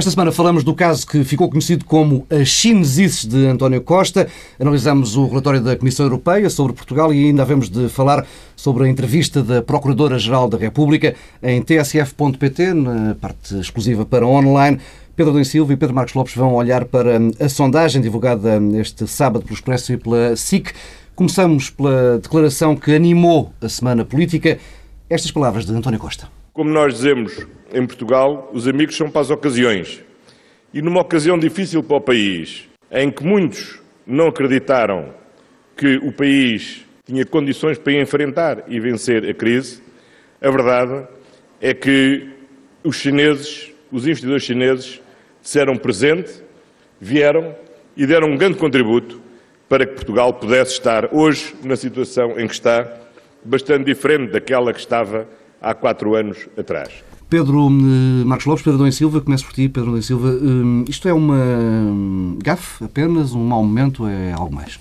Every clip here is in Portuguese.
Esta semana falamos do caso que ficou conhecido como as chinesices de António Costa. Analisamos o relatório da Comissão Europeia sobre Portugal e ainda havemos de falar sobre a entrevista da Procuradora-Geral da República em tsf.pt, na parte exclusiva para online. Pedro Domingos Silva e Pedro Marcos Lopes vão olhar para a sondagem divulgada este sábado pelo Expresso e pela SIC. Começamos pela declaração que animou a semana política. Estas palavras de António Costa. Como nós dizemos em Portugal, os amigos são para as ocasiões. E numa ocasião difícil para o país, em que muitos não acreditaram que o país tinha condições para enfrentar e vencer a crise, a verdade é que os chineses, os investidores chineses, disseram presente, vieram e deram um grande contributo para que Portugal pudesse estar hoje na situação em que está, bastante diferente daquela que estava há quatro anos atrás. Pedro eh, Marcos Lopes, Pedro Dom Silva, começo por ti, Pedro Dom Silva. Eh, isto é uma hum, gafe apenas, um mau momento, é algo mais?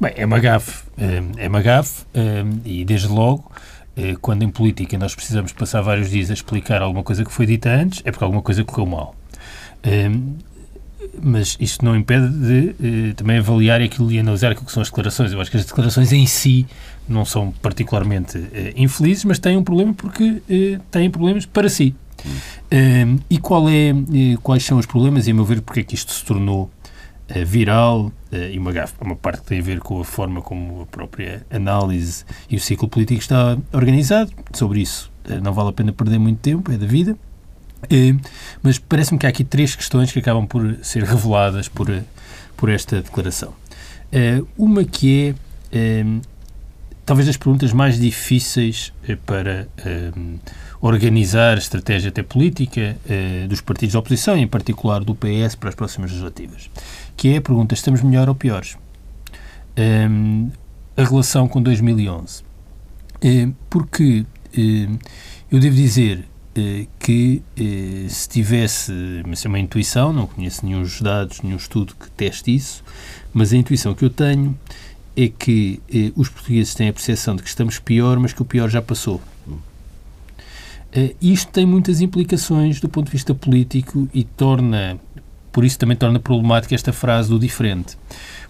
Bem, é uma gafe, eh, é uma gafe e desde logo, quando em política nós precisamos passar vários dias a explicar alguma coisa que foi dita antes, é porque alguma coisa correu mal. Mas isto não impede de também avaliar aquilo e analisar aquilo que são as declarações. Eu acho que as declarações em si não são particularmente uh, infelizes, mas têm um problema porque uh, têm problemas para si. Uh, e qual é, quais são os problemas e, a meu ver, porque é que isto se tornou viral e uma uma parte que tem a ver com a forma como a própria análise e o ciclo político está organizado. Sobre isso não vale a pena perder muito tempo, é da vida. Mas parece-me que há aqui três questões que acabam por ser reveladas por, por esta declaração. uma que é talvez das perguntas mais difíceis eh, para eh, organizar a estratégia até política dos partidos da oposição, em particular do PS, para as próximas legislativas, que é a pergunta: estamos melhor ou piores? A relação com 2011. Uh, porque eu devo dizer que se tivesse, mas é uma intuição, não conheço nenhum dados, nenhum estudo que teste isso, mas a intuição que eu tenho é que eh, os portugueses têm a percepção de que estamos pior, mas que o pior já passou. Isto tem muitas implicações do ponto de vista político e torna, por isso também torna problemática esta frase do diferente.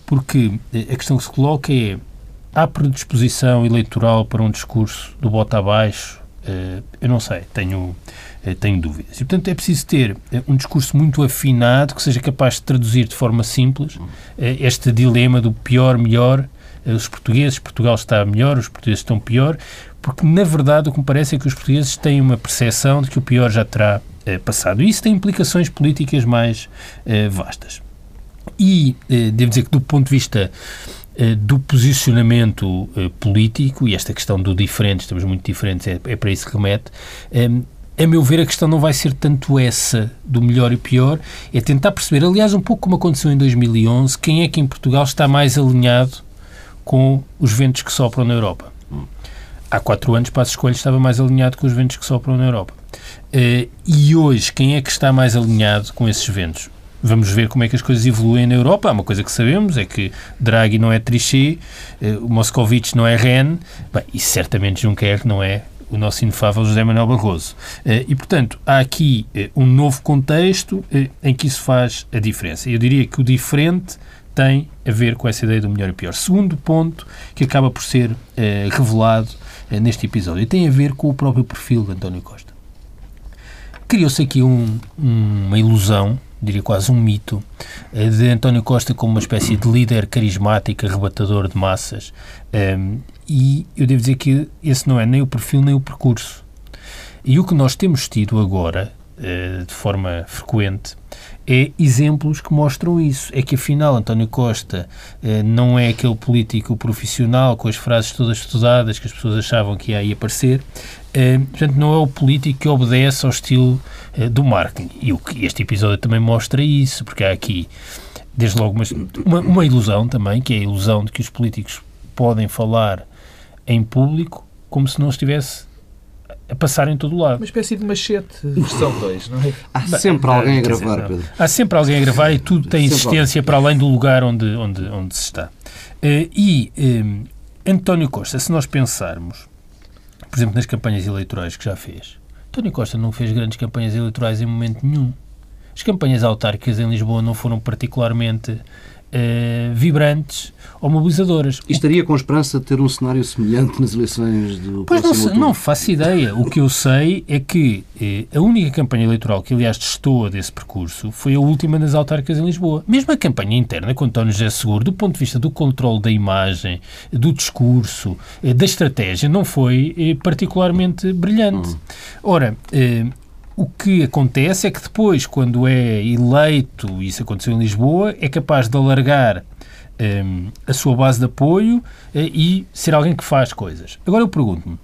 Porque eh, a questão que se coloca é: há predisposição eleitoral para um discurso do bota abaixo? Uh, eu não sei, tenho, uh, tenho dúvidas. E, portanto, é preciso ter um discurso muito afinado que seja capaz de traduzir de forma simples este dilema do pior, melhor eh, os portugueses, Portugal está melhor, os portugueses estão pior, porque na verdade o que me parece é que os portugueses têm uma percepção de que o pior já terá eh, passado. E isso tem implicações políticas mais eh, vastas. E eh, devo dizer que do ponto de vista eh, do posicionamento eh, político, e esta questão do diferente, estamos muito diferentes, é, é para isso que remete, a meu ver, a questão não vai ser tanto essa do melhor e pior, é tentar perceber, aliás, um pouco como aconteceu em 2011, quem é que em Portugal está mais alinhado com os ventos que sopram na Europa. Há quatro anos, Passo Escolho estava mais alinhado com os ventos que sopram na Europa. Uh, e hoje, quem é que está mais alinhado com esses ventos? Vamos ver como é que as coisas evoluem na Europa. Há uma coisa que sabemos, é que Draghi não é Trichet, uh, Moscovici não é Ren, bem, e certamente Juncker não é o nosso inefável José Manuel Barroso. Uh, e, portanto, há aqui um novo contexto em que isso faz a diferença. Eu diria que o diferente tem a ver com essa ideia do melhor e pior. Segundo ponto que acaba por ser eh, revelado eh, neste episódio tem a ver com o próprio perfil de António Costa. Criou-se aqui um, uma ilusão, diria quase um mito, eh, de António Costa como uma espécie de líder carismático, arrebatador de massas. Ehm, e eu devo dizer que esse não é nem o perfil nem o percurso. E o que nós temos tido agora, de forma frequente, é exemplos que mostram isso. É que afinal António Costa eh, não é aquele político profissional com as frases todas estudadas que as pessoas achavam que ia aí aparecer. Eh, portanto, não é o político que obedece ao estilo eh, do marketing. E o que este episódio também mostra isso, porque há aqui, desde logo, uma, uma ilusão também, que é a ilusão de que os políticos podem falar em público como se não estivesse a passar em todo o lado. Uma espécie de machete versão 2, não é? Há sempre alguém a gravar, Pedro. Há sempre alguém a gravar e tudo tem existência para além do lugar onde, onde, onde se está. Uh, e um, eh, António Costa, se nós pensarmos, por exemplo, nas campanhas eleitorais que já fez, António Costa não fez grandes campanhas eleitorais em momento nenhum. as campanhas autárquicas em Lisboa não foram particularmente uh, vibrantes ou mobilizadoras. E estaria com esperança de ter um cenário semelhante nas eleições do Pois não, próximo não faço ideia. O que eu sei é que eh, a única campanha eleitoral que, aliás, testou desse percurso foi a última das autárquicas em Lisboa. Mesmo a campanha interna com António José Seguro, do ponto de vista do controle da imagem, do discurso, eh, da estratégia, não foi eh, particularmente brilhante. Hum. Ora, eh, o que acontece é que depois, quando é eleito, isso aconteceu em Lisboa, é capaz de alargar um, a sua base de apoio uh, e ser alguém que faz coisas. Agora eu pergunto-me,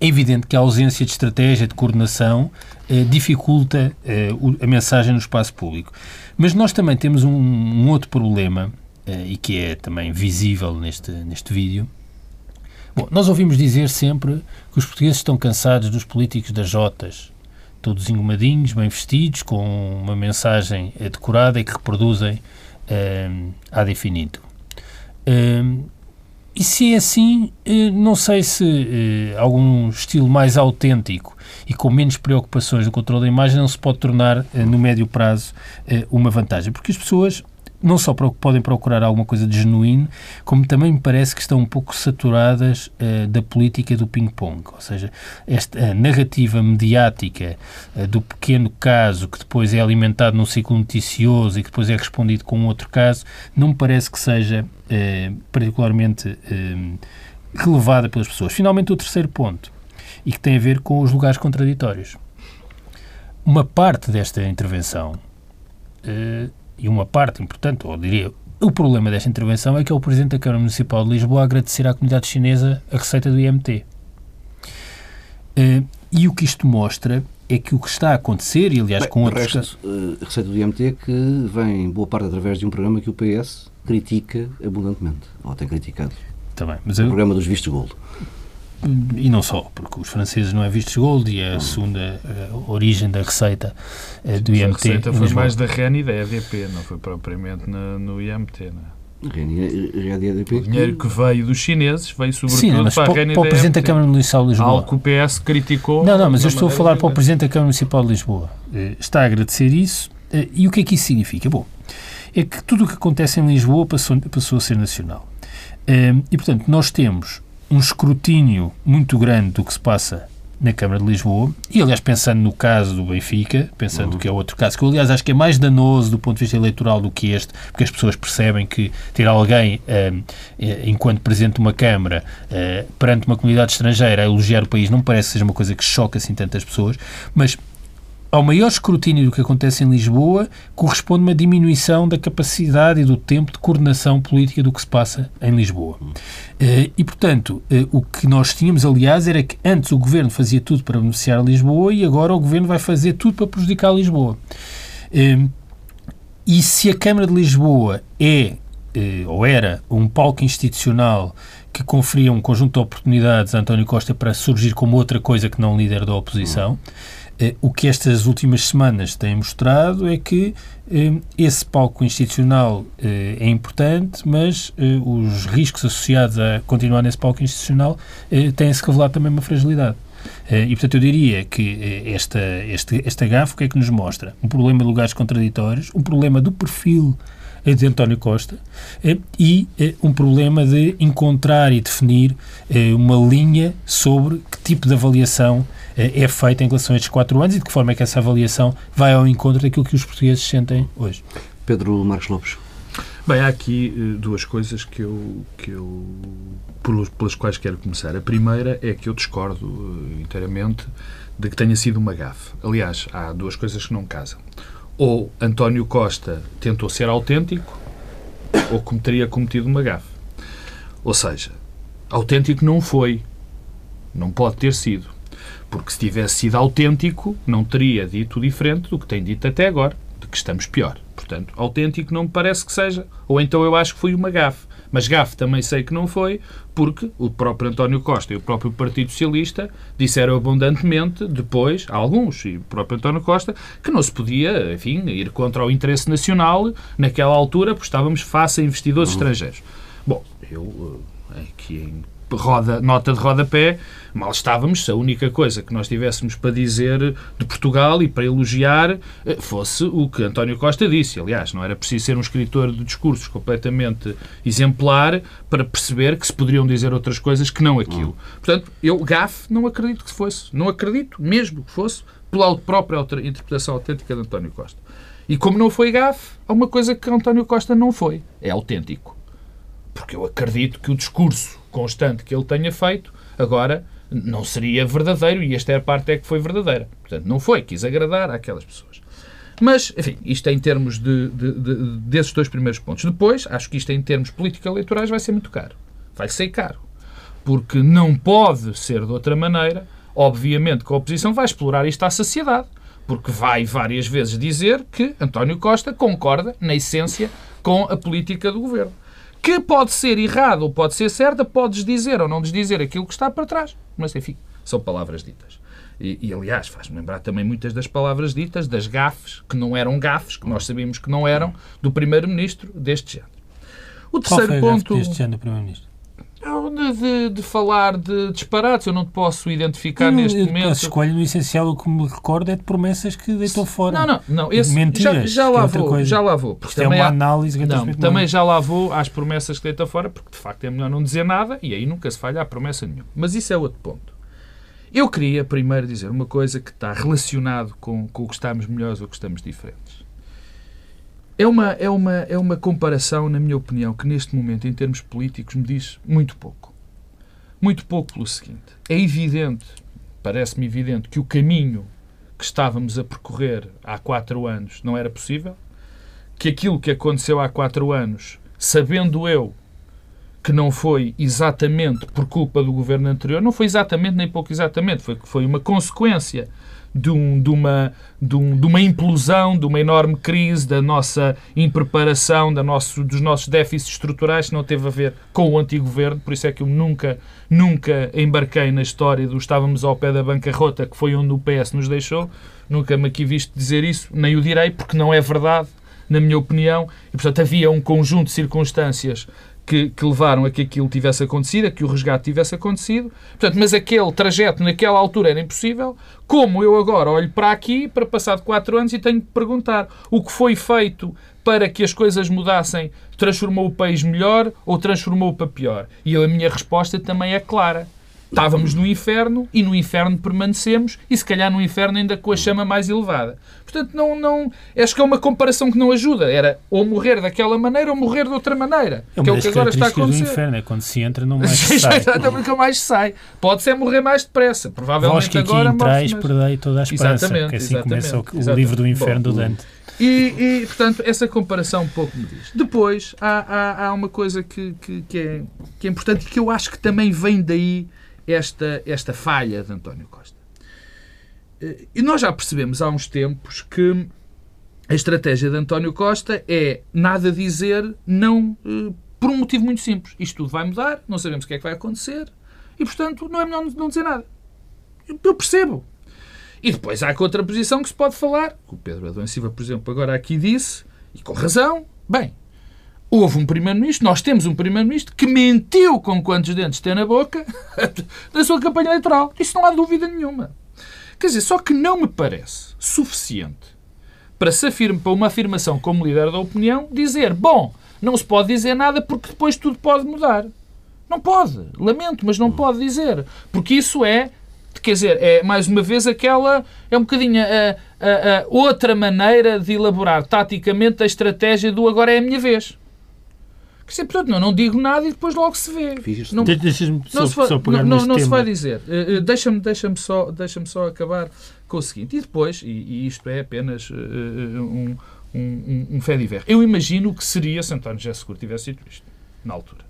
é evidente que a ausência de estratégia, de coordenação, uh, dificulta uh, a mensagem no espaço público. Mas nós também temos um, um outro problema, e que é também visível neste, neste vídeo. Bom, nós ouvimos dizer sempre que os portugueses estão cansados dos políticos das Jotas, todos engomadinhos, bem vestidos, com uma mensagem decorada e que reproduzem uh, ad infinito. Uh, e se é assim, uh, não sei se uh, algum estilo mais autêntico e com menos preocupações do controle da imagem não se pode tornar, no médio prazo, uma vantagem. Porque as pessoas não só podem procurar alguma coisa de genuíno, como também me parece que estão um pouco saturadas uh, da política do ping-pong. Ou seja, esta narrativa mediática uh, do pequeno caso que depois é alimentado num ciclo noticioso e que depois é respondido com outro caso, não me parece que seja uh, particularmente relevada pelas pessoas. Finalmente, o terceiro ponto, e que tem a ver com os lugares contraditórios. Uma parte desta intervenção e uma parte importante, ou diria, o problema desta intervenção é que é o Presidente da Câmara Municipal de Lisboa a agradecer à comunidade chinesa a receita do IMT. Uh, eh, e o que isto mostra é que o que está a acontecer, e aliás Bem, com outros... Resto, uh, a receita do IMT que vem boa parte através de um programa que o PS critica abundantemente, ou tem criticado. Também, mas o eu... programa dos vistos gold. E não só, porque os franceses não é vistos gold e é a segunda a origem da receita uh, do IMT. A receita foi mais da REN e da EDP, não foi propriamente no, no IMT, não é? O dinheiro que veio dos chineses veio sobretudo Sim, para a REN Para o Presidente da Câmara Municipal de Lisboa. Algo que o PS criticou. Não, não, mas eu estou a falar para o Presidente da Câmara Municipal de Lisboa. Eh, está a agradecer isso. Eh, e o que é que isso significa? Bom, é que tudo o que acontece em Lisboa passou, passou a ser nacional. E, portanto, nós temos um escrutínio muito grande do que se passa na Câmara de Lisboa, e aliás pensando no caso do Benfica, pensando uhum. que é outro caso, que eu aliás acho que é mais danoso do ponto de vista eleitoral do que este, porque as pessoas percebem que ter alguém, uh, enquanto Presidente de uma Câmara, uh, perante uma comunidade estrangeira, a elogiar o país, não parece que seja uma coisa que choca assim tantas pessoas, mas ao maior escrutínio do que acontece em Lisboa, corresponde uma diminuição da capacidade e do tempo de coordenação política do que se passa em Lisboa. Eh, e, portanto, eh, o que nós tínhamos, aliás, era que antes o Governo fazia tudo para beneficiar Lisboa e agora o Governo vai fazer tudo para prejudicar Lisboa. Eh, e se a Câmara de Lisboa é, ou era, um palco institucional que conferia um conjunto de oportunidades a António Costa para surgir como outra coisa que não líder da oposição, eh, o que estas últimas semanas têm mostrado é que eh, esse palco institucional eh, é importante, mas os riscos associados a continuar nesse palco institucional têm-se revelado também uma fragilidade. E, portanto, eu diria que esta, este, esta gafa o que é que nos mostra? Um problema de lugares contraditórios, um problema do perfil de António Costa e um problema de encontrar e definir uma linha sobre que tipo de avaliação é, é feita em relação a estes quatro anos e de que forma é que essa avaliação vai ao encontro daquilo que os portugueses sentem hoje. Pedro Marcos Lopes. Bem, há aqui eh, duas coisas que eu, que eu pelas quais quero começar. A primeira é que eu discordo inteiramente de que tenha sido uma gafe. Aliás, há duas coisas que não casam. Ou António Costa tentou ser autêntico, ou teria cometido uma gafe. Ou seja, autêntico não foi. Não pode ter sido. Porque se tivesse sido autêntico, não teria dito diferente do que tem dito até agora, de que estamos pior. Portanto, autêntico não me parece que seja. Ou então eu acho que foi uma gafe. Mas gafe também sei que não foi, porque o próprio António Costa e o próprio Partido Socialista disseram abundantemente, depois, alguns, e o próprio António Costa, que não se podia, enfim, ir contra o interesse nacional naquela altura, porque estávamos face a investidores uhum. estrangeiros. Bom, eu, aqui eh, em roda, nota de rodapé, mal estávamos se a única coisa que nós tivéssemos para dizer de Portugal e para elogiar eh, fosse o que António Costa disse. Aliás, não era preciso ser um escritor de discursos completamente exemplar para perceber que se poderiam dizer outras coisas que não aquilo. Portanto, eu, GAF, não acredito que fosse. Não acredito mesmo que fosse pela própria interpretação autêntica de António Costa. E como não foi GAF, há uma coisa que António Costa não foi. É autêntico. Porque eu acredito que o discurso constante que ele tenha feito agora não seria verdadeiro e esta é a parte é que foi verdadeira. Portanto, não foi, quis agradar àquelas pessoas. Mas, enfim, isto é em termos de, de, de, desses dois primeiros pontos. Depois, acho que isto em termos político-eleitorais vai ser muito caro. Vai ser caro. Porque não pode ser de outra maneira. Obviamente que a oposição vai explorar isto à saciedade. Porque vai várias vezes dizer que António Costa concorda, na essência, com a política do governo. Que pode ser errada ou pode ser certa, podes dizer ou não desdizer aquilo que está para trás. Mas, enfim, são palavras ditas. E, e aliás, faz-me lembrar também muitas das palavras ditas, das gafes, que não eram gafes, que nós sabíamos que não eram, do Primeiro-Ministro deste género. O terceiro Qual foi ponto. deste género, Primeiro-Ministro? De, de, de, falar de disparates, eu não te posso identificar não, neste momento. A escolha, no essencial, o que me recordo é de promessas que deitou fora. Não, não, não. Esse, Mentiras, já, já lá vou, coisa. já lá vou. Isto é uma há, análise que não, Também já lá vou às promessas que deitou fora, porque de facto é melhor não dizer nada e aí nunca se falha a promessa nenhuma. Mas isso é outro ponto. Eu queria primeiro dizer uma coisa que está relacionado com, com o que estamos melhores ou que estamos diferentes. É uma, é, uma, é uma comparação, na minha opinião, que neste momento, em termos políticos, me diz muito pouco. Muito pouco pelo seguinte. É evidente, parece-me evidente, que o caminho que estávamos a percorrer há quatro anos não era possível, que aquilo que aconteceu há quatro anos, sabendo eu que não foi exatamente por culpa do governo anterior, não foi exatamente nem pouco exatamente, foi, foi uma consequência de, um, de, uma, de, um, de uma implosão, de uma enorme crise, da nossa impreparação, da nosso, dos nossos déficits estruturais, que não teve a ver com o antigo governo, por isso é que eu nunca, nunca embarquei na história do estávamos ao pé da bancarrota, que foi onde o PS nos deixou, nunca me aqui visto dizer isso, nem o direi, porque não é verdade, na minha opinião, e portanto havia um conjunto de circunstâncias que, que, levaram a que aquilo tivesse acontecido, a que o resgate tivesse acontecido. Portanto, mas aquele trajeto naquela altura era impossível. Como eu agora olho para aqui, para passar de quatro anos, e tenho que perguntar o que foi feito para que as coisas mudassem, transformou o país melhor ou transformou-o para pior? E a minha resposta também é clara. Estávamos no inferno e no inferno permanecemos e se calhar no inferno ainda com a chama mais elevada. Portanto, não, não, acho que é uma comparação que não ajuda. Era ou morrer daquela maneira ou morrer de outra maneira. É que é o que agora está a acontecer. do inferno é quando se entra não mais se sai. Exatamente, mais se sai. Pode ser morrer mais depressa. Provavelmente Vós que aqui agora entrais, mas... perdei toda a esperança. Exatamente, que assim exatamente, começa o, o livro do inferno Bom, do Dante. E, e, portanto, essa comparação um pouco me diz. Depois, há, há, há uma coisa que, que, que, é, que é importante e que eu acho que também vem daí esta, esta falha de António Costa. E nós já percebemos há uns tempos que a estratégia de António Costa é nada dizer, não eh, por um motivo muito simples. Isto tudo vai mudar, não sabemos o que é que vai acontecer e, portanto, não é melhor não dizer nada. Eu percebo. E depois há a contraposição que se pode falar, o Pedro Adão Silva, por exemplo, agora aqui disse, e com razão, bem, houve um primeiro-ministro, nós temos um primeiro-ministro que mentiu com quantos dentes tem na boca na sua campanha eleitoral. Isso não há dúvida nenhuma. Quer dizer, só que não me parece suficiente para, se afirme, para uma afirmação como líder da opinião dizer, bom, não se pode dizer nada porque depois tudo pode mudar. Não pode. Lamento, mas não pode dizer. Porque isso é, quer dizer, é mais uma vez aquela, é um bocadinho a, a, a outra maneira de elaborar taticamente a estratégia do agora é a minha vez. Quer portanto, não, não digo nada e depois logo se vê. Não, Deixa-me só, só, só pegar não, não se vai dizer. Uh, deixa-me deixa só, deixa só acabar com o seguinte. E depois, e, e isto é apenas uh, um, um, um fé de ver. Eu imagino que seria se António José Seguro tivesse dito isto, na altura.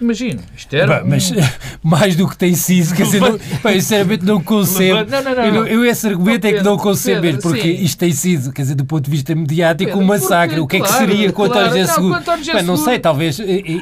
Imagina, isto era. Bah, mas um... mais do que tem sido, quer dizer, não, pá, eu sinceramente não concebo. Não, não, não, eu, eu, esse argumento é que não concebo mesmo, porque sim. isto tem sido, quer dizer, do ponto de vista mediático, Pedro, um massacre. Porque, o que é que claro, seria com claro, António José Seguro? não sei, talvez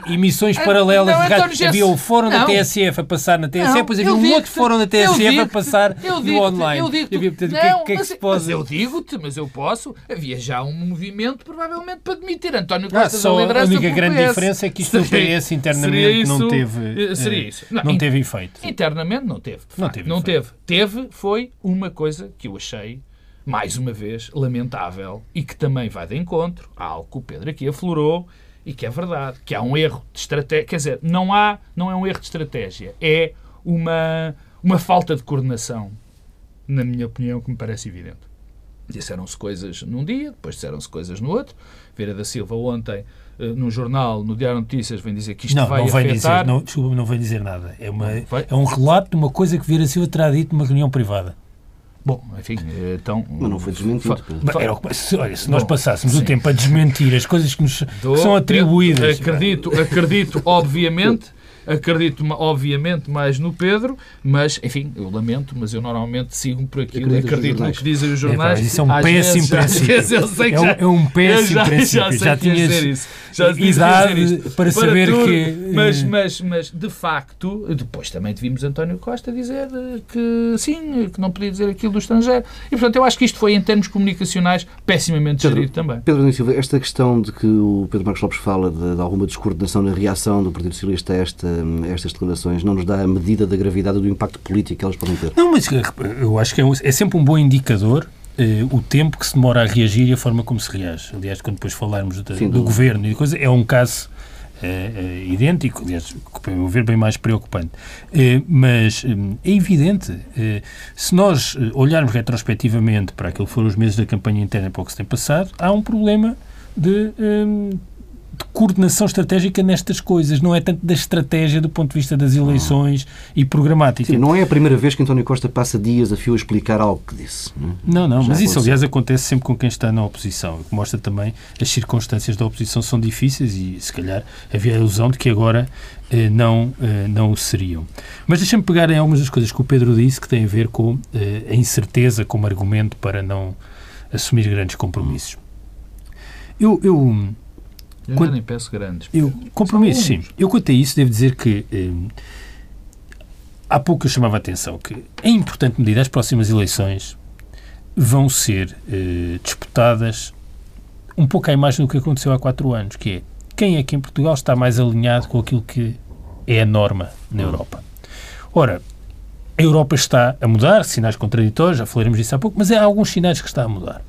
emissões paralelas de rádio. Havia o fórum da TSF a passar na TSF, depois havia um outro fórum da TSF a passar no online. Eu digo, o que é que se pode. Eu digo-te, mas eu posso. Havia já um movimento, provavelmente, para demitir António Costa da liderança. A única grande diferença é que isto do PS internamente internamente isso, não teve, eh, seria eh, isso. não, Não, in- teve efeito. Internamente não teve. Não facto. teve Não teve. Teve foi uma coisa que eu achei, mais uma vez, lamentável e que também vai de encontro a algo que o Pedro aqui aflorou e que é verdade, que há um erro de estratégia. Quer dizer, não, há, não é um erro de estratégia, é uma, uma falta de coordenação, na minha opinião, que me parece evidente. Disseram-se coisas num dia, depois disseram-se coisas no outro. Vera da Silva ontem, num jornal, no Diário de Notícias, vem dizer que isto Não, vai não vem afetar... dizer, não, desculpa, não vem dizer nada. É, uma, é um relato de uma coisa que Vieira Silva terá dito numa reunião privada. Bom, enfim, eh, então... Mas não foi desmentido. Era que- se, olha, se nós Bom, passássemos sim. o tempo a desmentir as coisas que nos Dou- são atribuídas. Acredito, acredito, obviamente, acredito obviamente mais no Pedro, mas enfim, eu lamento, mas eu normalmente sigo por aquilo, Acreditas nos acredito no que dizem os É, jornais. isso é um Às péssimo vezes- princípio. sei que É um- já- é um péssimo já, princípio. Já, sei Já que ias tinhas dizer isso. Já idade dizer isto. para saber tudo, que, Mas, eh, mas, mas, de facto, depois também vimos António Costa dizer eh, que sim, que não podia dizer aquilo do estrangeiro. E portanto, eu acho que isto foi, em termos comunicacionais, pessimamente Pedro, gerido também. Pedro Silva, esta questão de que o Pedro Marcos Lopes fala de, de alguma descoordenação na reação do Partido Socialista a, esta, estas declarações não nos dá a medida da gravidade do impacto político que elas podem ter? Não, mas eh, eu acho que é, um- é sempre um bom indicador eh, o tempo que se demora a reagir e a forma como se reage. Aliás, quando depois falarmos de- Sim, do do- governo e de coisa, é um caso eh, eh, idêntico, aliás, para meu ver, bem mais preocupante. Mas é evidente, se nós olharmos retrospectivamente para aquilo que foram os meses da campanha interna para o que se tem passado, há um problema de. De coordenação estratégica nestas coisas, não é tanto da estratégia do ponto de vista das eleições e programática. Sim, não é a primeira vez que António Costa passa dias a fio a explicar algo que disse. não é? Não, mas isso aliás acontece sempre com quem está na oposição, o que mostra também as circunstâncias da oposição são difíceis e se calhar havia a ilusão de que agora eh, não, eh, não o seriam. Mas deixa-me pegar em algumas das coisas que o Pedro disse que têm a ver com eh, a incerteza como argumento para não assumir grandes compromissos. Eu, eu, Eu já nem peço grandes. eu compromissos, São sim. Eu quanto a isso devo dizer que eh, há pouco eu chamava a atenção que em importante medida as próximas eleições vão ser eh, disputadas um pouco à imagem do que aconteceu há quatro anos, que é quem é que em Portugal está mais alinhado com aquilo que é a norma na Europa. Ora, a Europa está a mudar, sinais contraditórios, já falaremos disso há pouco, mas há alguns sinais que está a mudar.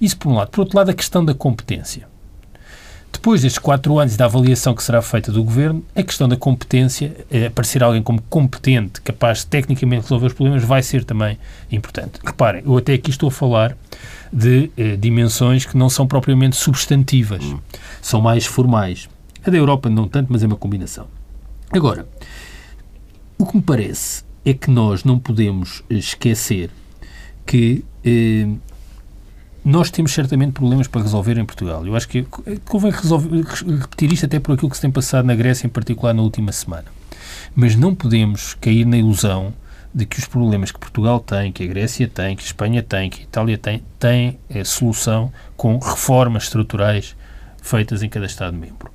Isso por um lado. Por outro lado, a questão da competência. Depois destes quatro anos e da avaliação que será feita do Governo, a questão da competência, eh, aparecer alguém como competente, capaz de tecnicamente resolver os problemas, vai ser também importante. Reparem, eu até aqui estou a falar de eh, dimensões que não são propriamente substantivas, são mais formais. A da Europa não tanto, mas é uma combinação. Agora, o que me parece é que nós não podemos eh, esquecer que eh, nós temos certamente problemas para resolver em Portugal. Eu acho que convém resolver, repetir isto até por aquilo que se tem passado na Grécia, em particular na última semana. Mas não podemos cair na ilusão de que os problemas que Portugal tem, que a Grécia tem, que a Espanha tem, que a Itália tem, têm eh, solução com reformas estruturais feitas em cada Estado-membro.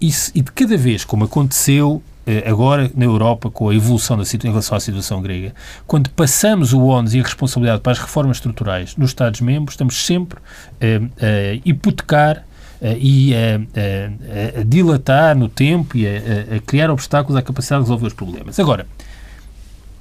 Isso- E de cada vez, como aconteceu agora na Europa com a evolução da situ- em relação à situação grega, quando passamos o ónus e a responsabilidade para as reformas estruturais nos Estados-membros, estamos sempre eh, a hipotecar eh, e a, a- a dilatar no tempo e a, a- criar obstáculos à capacidade de resolver os problemas. Agora,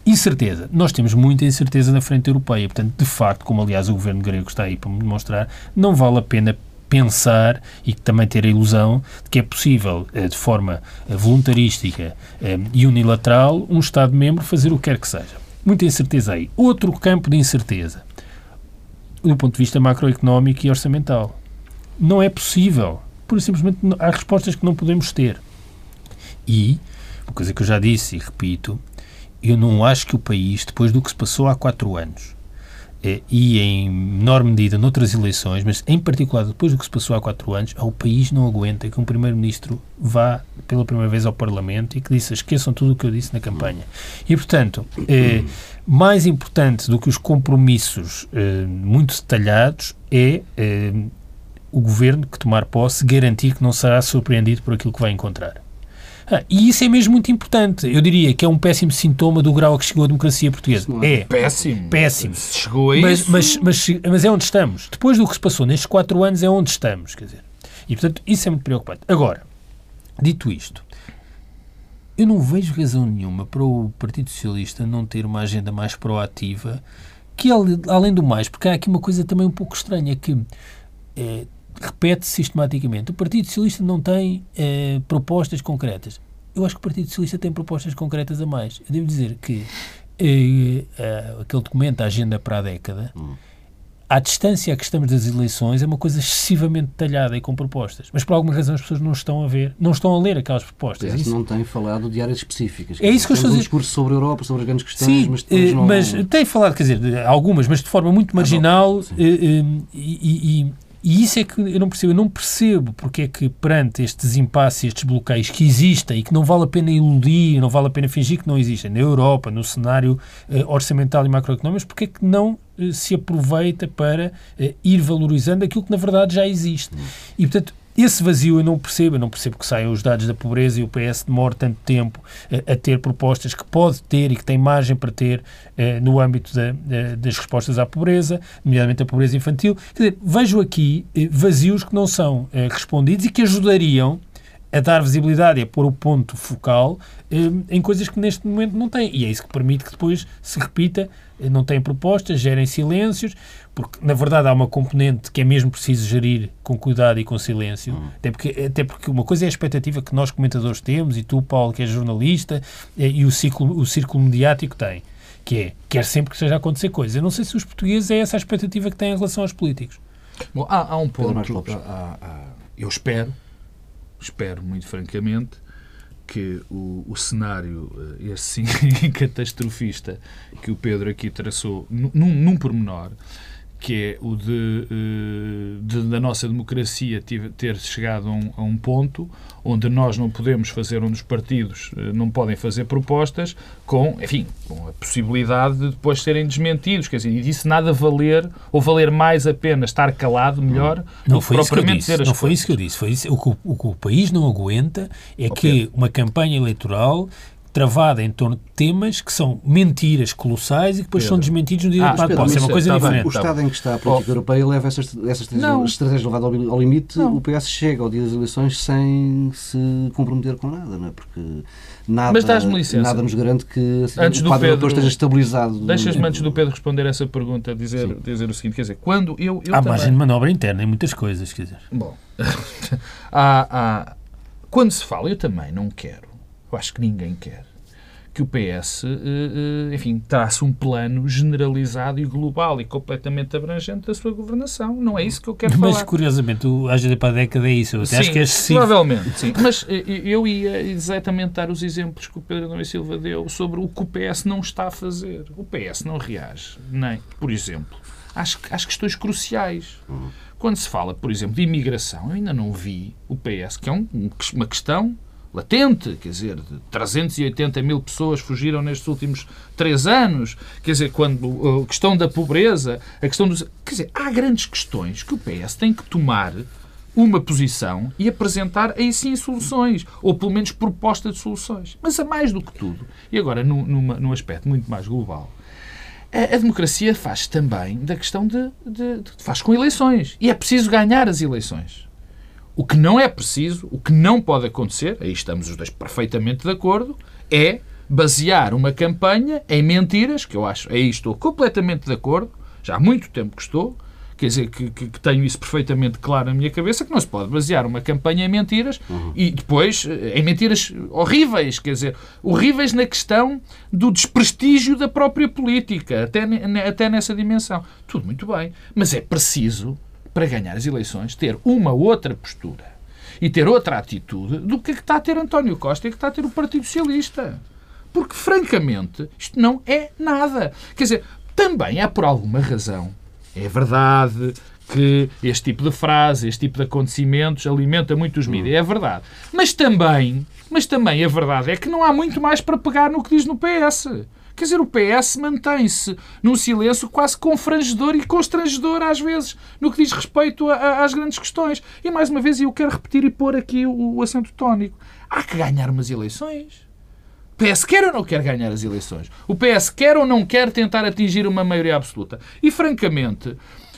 Incerteza. Nós temos muita incerteza na frente europeia. Portanto, de facto, como aliás o governo grego está aí para demonstrar, não vale a pena pensar e também ter a ilusão de que é possível, eh, de forma eh, voluntarística eh, e unilateral, um Estado-membro fazer o que quer que seja. Muita incerteza aí. Outro campo de incerteza, do ponto de vista macroeconómico e orçamental. Não é possível. Por simplesmente há respostas que não podemos ter. E, uma coisa que eu já disse e repito, eu não acho que o país, depois do que se passou há quatro anos, e em menor medida noutras eleições, mas em particular depois do que se passou há quatro anos, o país não aguenta que um primeiro-ministro vá pela primeira vez ao Parlamento e que disse esqueçam tudo o que eu disse na campanha. E, portanto, eh, mais importante do que os compromissos eh, muito detalhados é eh, o governo que tomar posse garantir que não será surpreendido por aquilo que vai encontrar. Ah, e isso é mesmo muito importante. Eu diria que é um péssimo sintoma do grau a que chegou a democracia portuguesa. É. É. Péssimo. Péssimo. Se chegou a Mas, isso. mas, mas, mas é onde estamos. Depois do que se passou nestes quatro anos, é onde estamos. Quer dizer. E, portanto, isso é muito preocupante. Agora, dito isto, eu não vejo razão nenhuma para o Partido Socialista não ter uma agenda mais proativa, que além do mais, porque há aqui uma coisa também um pouco estranha, que é, repete sistematicamente, o Partido Socialista não tem é, propostas concretas. Eu acho que o Partido Socialista tem propostas concretas a mais. Eu devo dizer que é, aquele documento, a Agenda para a Década, hum à distância a que estamos das eleições, é uma coisa excessivamente detalhada e com propostas. Mas por alguma razão as pessoas não estão a ver, não estão a ler aquelas propostas. Isso não tem falado de áreas específicas. É isso que eu estou a dizer. discurso sobre a Europa, sobre as grandes questões, sim, mas depois eh, não... mas tem falado, quer dizer, algumas, mas de forma muito marginal ah, e, e, e isso é que eu não percebo. Eu não percebo porque é que, perante estes impasses, estes bloqueios que existem e que não vale a pena iludir, não vale a pena fingir que não existem na Europa, no cenário eh, orçamental e macroeconómico, porque é que não eh, se aproveita para eh, ir valorizando aquilo que na verdade já existe. E, portanto, esse vazio eu não percebo, eu não percebo que saiam os dados da pobreza e o PS demore tanto tempo a ter propostas que pode ter e que tem margem para ter eh, no âmbito da, das respostas à pobreza, nomeadamente a pobreza infantil. Quer dizer, vejo aqui eh, vazios que não são eh, respondidos e que ajudariam a dar visibilidade e a pôr o ponto focal em coisas que neste momento não têm. E é isso que permite que depois se repita, não têm propostas, gerem silêncios, porque na verdade há uma componente que é mesmo preciso gerir com cuidado e com silêncio, hum. até, porque, até porque uma coisa é a expectativa que nós comentadores temos, e tu, Paulo, que és jornalista, e o círculo, o círculo mediático tem, que é, quer sempre que esteja a acontecer coisas. Eu não sei se os portugueses é essa a expectativa que têm em relação aos políticos. Bom, há, há um ponto, há, há, eu espero, espero muito francamente, que o, o cenário, eh, esse sim catastrofista que o Pedro aqui traçou, num, num pormenor, que é o de, eh, de, da nossa democracia ter chegado a um, a um, ponto onde nós não podemos fazer, onde os partidos eh, não podem fazer propostas com, enfim, com a possibilidade de depois serem desmentidos, quer dizer, e disso nada valer, ou valer mais a pena estar calado, melhor, não, não foi propriamente dizer as Não foi isso que eu disse, foi isso, o, que, o que o país não aguenta é okay. que uma campanha eleitoral travada em torno de temas que são mentiras colossais e que depois Pedro. são desmentidos no dia ah, de Posse. É uma coisa diferente. O Estado em que está a política oh. europeia leva essas, essas estratégias levadas ao, ao limite. Não. O PS chega ao dia das eleições sem se comprometer com nada, não é? Porque nada, nada nos garante que assim, antes o quadro Pedro, esteja estabilizado. Deixas-me antes do Pedro responder essa pergunta dizer, dizer o seguinte, quer dizer, quando eu... eu há também... margem de manobra interna em muitas coisas, quer dizer. Bom, há, há, quando se fala, eu também não quero eu acho que ninguém quer, que o PS, eh, eh, enfim, trace um plano generalizado e global e completamente abrangente da sua governação. Não é isso que eu quero Mas, falar. Mas, curiosamente, o AGD para a década é isso. Eu até sim, acho que é excessivo. Provavelmente, sim. Mas eh, eu ia exatamente dar os exemplos que o Pedro Adão e Silva deu sobre o que o PS não está a fazer. O PS não reage, nem, por exemplo, às, às questões cruciais. Quando se fala, por exemplo, de imigração, eu ainda não vi o PS, que é um, uma questão latente, quer dizer, 380 mil pessoas fugiram nestes últimos três anos, quer dizer, quando a questão da pobreza, a questão dos... Quer dizer, há grandes questões que o PS tem que tomar uma posição e apresentar aí sim soluções, ou pelo menos proposta de soluções. Mas a mais do que tudo, e agora num, numa, num aspecto muito mais global, a, a democracia faz também da questão de, de, de, faz com eleições. E é preciso ganhar as eleições. O que não é preciso, o que não pode acontecer, aí estamos os dois perfeitamente de acordo, é basear uma campanha em mentiras, que eu acho, aí estou completamente de acordo, já há muito tempo que estou, quer dizer, que, que, que, tenho isso perfeitamente claro na minha cabeça, que não se pode basear uma campanha em mentiras uhum. e depois eh, em mentiras horríveis, quer dizer, horríveis na questão do desprestígio da própria política, até, até nessa dimensão. Tudo muito bem, mas é preciso para ganhar as eleições, ter uma outra postura e ter outra atitude do que está a ter António Costa e que está a ter o Partido Socialista. Porque, francamente, isto não é nada. Quer dizer, também há por alguma razão. É verdade que este tipo de frase, este tipo de acontecimentos alimenta muito os mídias. É verdade. Mas também, mas também a verdade é que não há muito mais para pegar no que diz no PS. Quer dizer, o PS mantém-se num silêncio quase confrangedor e constrangedor às vezes no que diz respeito a, a, às grandes questões. E mais uma vez, eu quero repetir e pôr aqui o, o acento tónico. Há que ganhar umas eleições. O PS quer ou não quer ganhar as eleições? O PS quer ou não quer tentar atingir uma maioria absoluta? E francamente,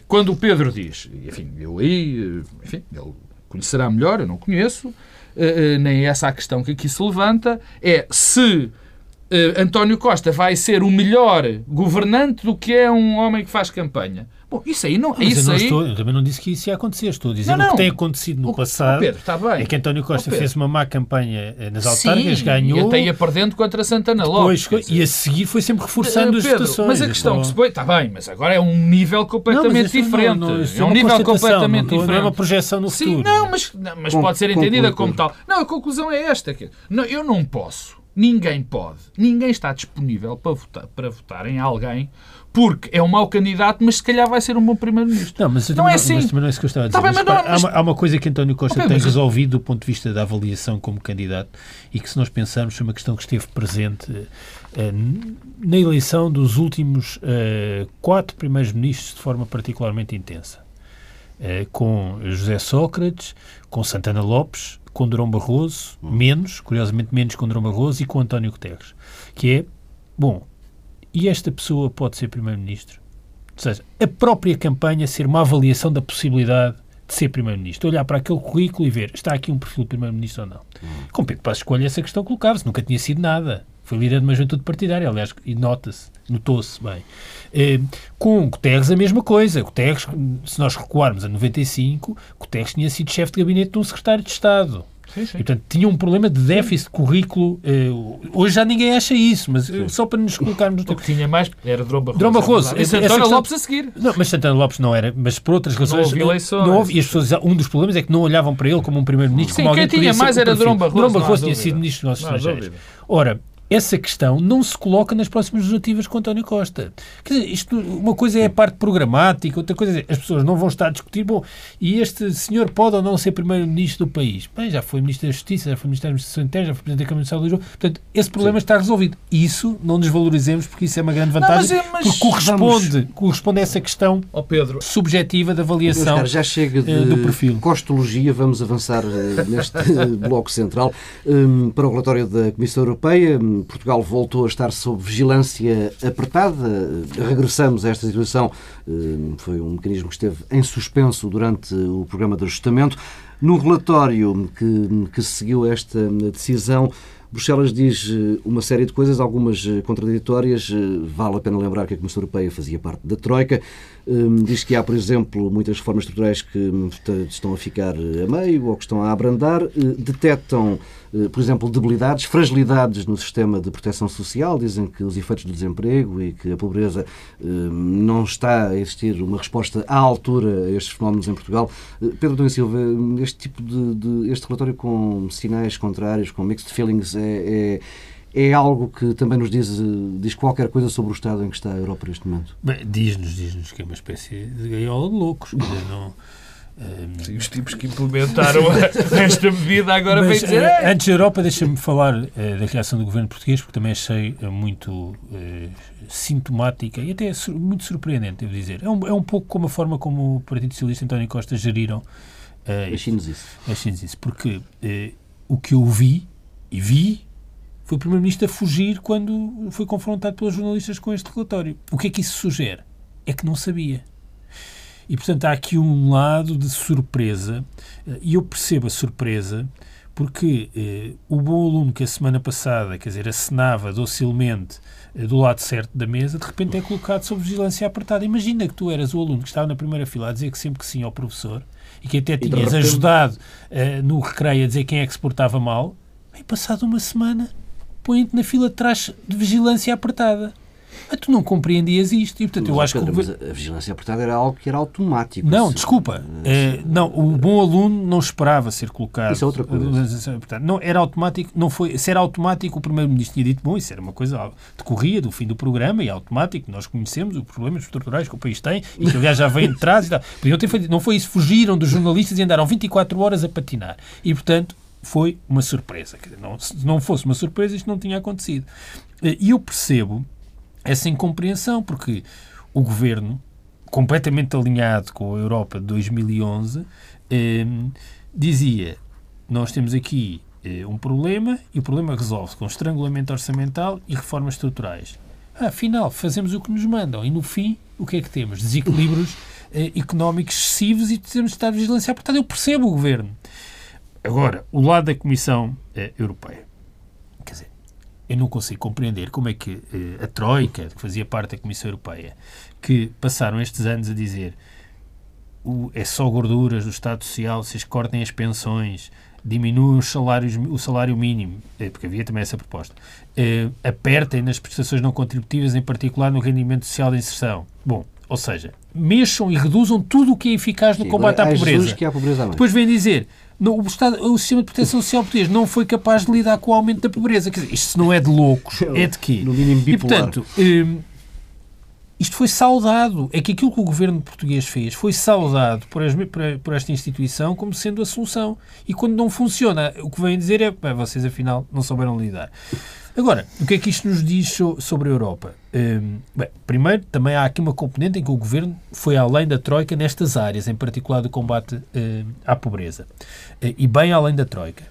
quando o Pedro diz, enfim, eu aí, enfim, ele conhecerá melhor, eu não conheço, eh, eh, nem é essa a questão que aqui se levanta, é se António Costa vai ser o melhor governante do que é um homem que faz campanha. Bom, isso aí não. Mas isso eu, não aí... estou, eu também não disse que isso ia acontecer. Estou a dizer Não, não. o que tem acontecido no O- passado. oh, Pedro, está bem. É que António Costa fez uma má campanha eh, nas autárquicas, Sim, ganhou. E até ia perdendo contra Santana depois, Lopes. dizer. e a seguir foi sempre reforçando Eh, as Pedro, votações. Mas a questão que se põe, está bem, mas agora é um nível completamente não- diferente. não, isso é um uma nível completamente não estou- diferente. Não é uma projeção no Sim, futuro. não, mas, não, mas Com- pode ser conclui, entendida como Pedro. tal. Não, a conclusão é esta. Que, não, eu não posso, ninguém pode, ninguém está disponível para votar, para votar em alguém porque é um mau candidato, mas se calhar vai ser um bom primeiro-ministro. Não, mas, Não é assim. mas também não é isso que eu estava a dizer. Tá bem, Mas, mas repara, há, uma, há uma coisa que António Costa Ok, tem mas- resolvido do ponto de vista da avaliação como candidato e que, se nós pensarmos, foi uma questão que esteve presente eh, na eleição dos últimos eh, quatro primeiros ministros de forma particularmente intensa. Eh, com José Sócrates, com Santana Lopes, com Durão Barroso, menos, curiosamente menos com Durão Barroso e com António Guterres. Que é, bom, e esta pessoa pode ser Primeiro-Ministro? Ou seja, a própria campanha ser uma avaliação da possibilidade de ser Primeiro-Ministro. Olhar para aquele currículo e ver, está aqui um perfil de Primeiro-Ministro ou não. Com Pedro Passos Coelho essa questão colocava-se, nunca tinha sido nada. Foi líder de uma juventude partidária, aliás, e nota-se, notou-se bem. Eh, com Guterres a mesma coisa. Guterres, se nós recuarmos a 95, Guterres tinha sido chefe de gabinete de um secretário de Estado. Sim, sim. E, portanto, tinha um problema de déficit de currículo. eh, hoje já ninguém acha isso, mas eh, só para nos colocarmos no O que tinha mais era Drão Barroso. Drão Barroso. E António questão- Lopes a seguir. não, mas Santana Lopes não era, mas por outras razões. houve eleições. não houve, e as pessoas, um dos problemas é que não olhavam para ele como um primeiro-ministro. Sim, como alguém quem tinha mais era. Durão Barroso, não há Barroso tinha sido ministro dos Não há Estrangeiros. Ora, essa questão não se coloca nas próximas legislativas com António Costa. Quer dizer, isto, uma coisa é a parte programática, outra coisa é as pessoas não vão estar a discutir, bom, e este senhor pode ou não ser primeiro-ministro do país? Bem, já foi ministro da Justiça, já foi ministro da Administração Interna, já foi presidente da Câmara Municipal de Lisboa. Portanto, esse problema está resolvido. Isso não desvalorizemos, porque isso é uma grande vantagem, mas é- mas porque corresponde, corresponde a essa questão Ó Pedro, subjetiva da avaliação. já chega de eh, do perfil. costologia, vamos avançar eh, neste bloco central Hum, para o relatório da Comissão Europeia. Portugal voltou a estar sob vigilância apertada. Eh, Regressamos a esta situação. Hum, Foi um mecanismo que esteve em suspenso durante o programa de ajustamento. No relatório que, que seguiu esta decisão, Bruxelas diz eh, uma série de coisas, algumas eh, contraditórias. Eh, Vale a pena lembrar que a Comissão Europeia fazia parte da Troika. Hum, Diz que há, por exemplo, muitas reformas estruturais que hum, estão a ficar eh, a meio ou que estão a abrandar. Eh, Detectam, eh, por exemplo, debilidades, fragilidades no sistema de proteção social. Dizem que os efeitos do desemprego e que a pobreza hum, não está a existir uma resposta à altura a estes fenómenos em Portugal. Pedro Domingos Silva, este tipo de, de- este relatório com sinais contrários, com mixed feelings, é, é, é algo que também nos diz, diz qualquer coisa sobre o estado em que está a Europa neste momento. Diz-nos, diz-nos que é uma espécie de gaiola de loucos. Quer dizer, não, eh, sim, os tipos que implementaram esta medida agora vêm dizer. eh, "É, antes da Europa, deixa-me falar eh, da reação do governo português, porque também achei muito eh, sintomática e até sur- muito surpreendente, devo dizer. É um, é um pouco como a forma como o Partido Socialista e António Costa geriram eh, Imagines isso. Achemos isso, porque eh, o que eu vi, e vi, foi o Primeiro-Ministro a fugir quando foi confrontado pelos jornalistas com este relatório. O que é que isso sugere? É que não sabia. E, portanto, há aqui um lado de surpresa, eh, e eu percebo a surpresa, porque eh, o bom aluno que a semana passada, quer dizer, acenava docilmente eh, do lado certo da mesa, de repente é colocado sob vigilância apertada. Imagina que tu eras o aluno que estava na primeira fila a dizer que sempre que sim ao professor e que até tinhas repente- ajudado eh, no recreio a dizer quem é que se portava mal, bem, passado uma semana, põe-te na fila de trás de vigilância apertada. Ah, tu não compreendias isto. E, portanto, eu Mas, acho que Pedro, mas a vigilância apertada era algo que era automático. não, desculpa. Eh, não, o bom aluno não esperava ser colocado. Isso é outra coisa. Portanto, não, era automático, não foi, se era automático, o Primeiro-Ministro tinha dito, bom, isso era uma coisa decorria do fim do programa e é automático, nós conhecemos os problemas estruturais que o país tem e que, aliás, já vem de trás e tal. Não foi isso, fugiram dos jornalistas e andaram 24 horas a patinar. E, portanto, foi uma surpresa. Dizer, não, se não fosse uma surpresa, isto não tinha acontecido. Eh, E eu percebo essa incompreensão, porque o governo, completamente alinhado com a Europa de 2011, eh, dizia: Nós temos aqui eh, um problema e o problema resolve-se com estrangulamento orçamental e reformas estruturais. Ah, afinal, fazemos o que nos mandam e no fim, o que é que temos? Desequilíbrios eh, económicos excessivos e temos de estar vigilanciar. Portanto, eu percebo o governo. Agora, o lado da Comissão eh, Europeia. Quer dizer, eu não consigo compreender como é que eh, a Troika, que fazia parte da Comissão Europeia, que passaram estes anos a dizer o, é só gorduras do Estado Social, vocês cortem as pensões, diminuem os salários, o salário mínimo, eh, porque havia também essa proposta, eh, apertem nas prestações não contributivas, em particular no rendimento social de inserção. Bom, ou seja, mexam e reduzam tudo o que é eficaz no Sim, combate à pobreza. Há pobreza. Depois vem dizer não, o, Estado, o sistema de proteção social português não foi capaz de lidar com o aumento da pobreza. Quer dizer, isto não é de loucos, é de quê? No mínimo E, bipolar. portanto, hum, isto foi saudado. É que aquilo que o governo português fez foi saudado por, as- por- esta instituição como sendo a solução. E quando não funciona, o que vêm dizer é "Bem, vocês afinal não souberam lidar. Agora, o que é que isto nos diz so- sobre a Europa? Hum, bem, primeiro, também há aqui uma componente em que o governo foi além da Troika nestas áreas, em particular do combate hum, à pobreza. Eh, E bem além da Troika.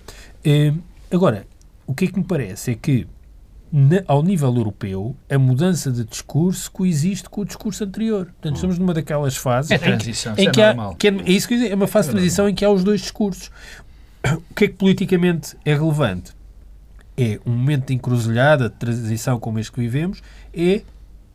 Hum, agora, o que é que me parece é que na- ao nível europeu, a mudança de discurso coexiste com o discurso anterior. Portanto, estamos numa daquelas fases É em que- transição, em isso que, é há, que é, é isso que eu dizer, é uma fase de transição em que há os dois discursos. O que é que politicamente é relevante? É um momento de encruzilhada, de transição como este que vivemos, é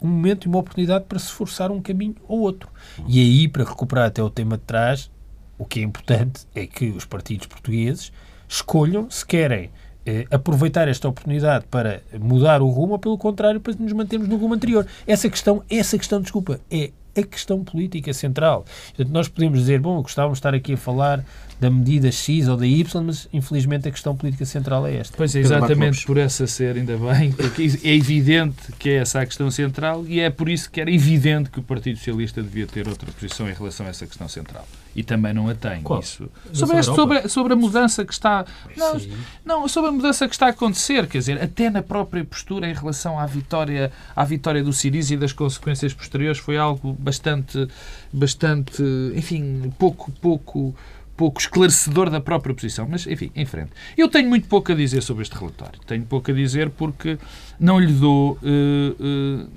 um momento e uma oportunidade para se forçar um caminho ou outro. E aí, para recuperar até o tema de trás, o que é importante é que os partidos portugueses escolham se querem eh, aproveitar esta oportunidade para mudar o rumo ou, pelo contrário, para nos mantermos no rumo anterior. Essa questão, essa questão, desculpa, é a questão política central. Portanto, nós podemos dizer, bom, gostávamos de estar aqui a falar da medida X ou da Y, mas infelizmente a questão política central é esta. Pois é, exatamente por essa ser, ainda bem, porque é evidente que é essa a questão central e é por isso que era evidente que o Partido Socialista devia ter outra posição em relação a essa questão central. E também não a tem. Qual? Isso. Sobre, este- sobre, sobre a mudança que está. Não, não, sobre a mudança que está a acontecer, quer dizer, até na própria postura em relação à vitória, à vitória do Siriza e das consequências posteriores foi algo bastante, bastante, enfim, pouco, pouco, pouco esclarecedor da própria posição. Mas, enfim, em frente. Eu tenho muito pouco a dizer sobre este relatório. Tenho pouco a dizer porque não lhe dou, eh, eh,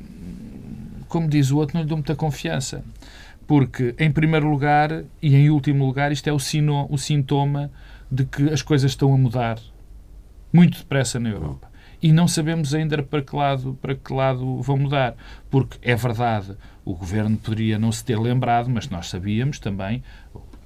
como diz o outro, não lhe dou muita confiança. Porque, em primeiro lugar e em último lugar, isto é o, sino, o sintoma de que as coisas estão a mudar muito depressa na Europa. E não sabemos ainda para que lado, para que lado vão mudar. Porque é verdade, o governo poderia não se ter lembrado, mas nós sabíamos também.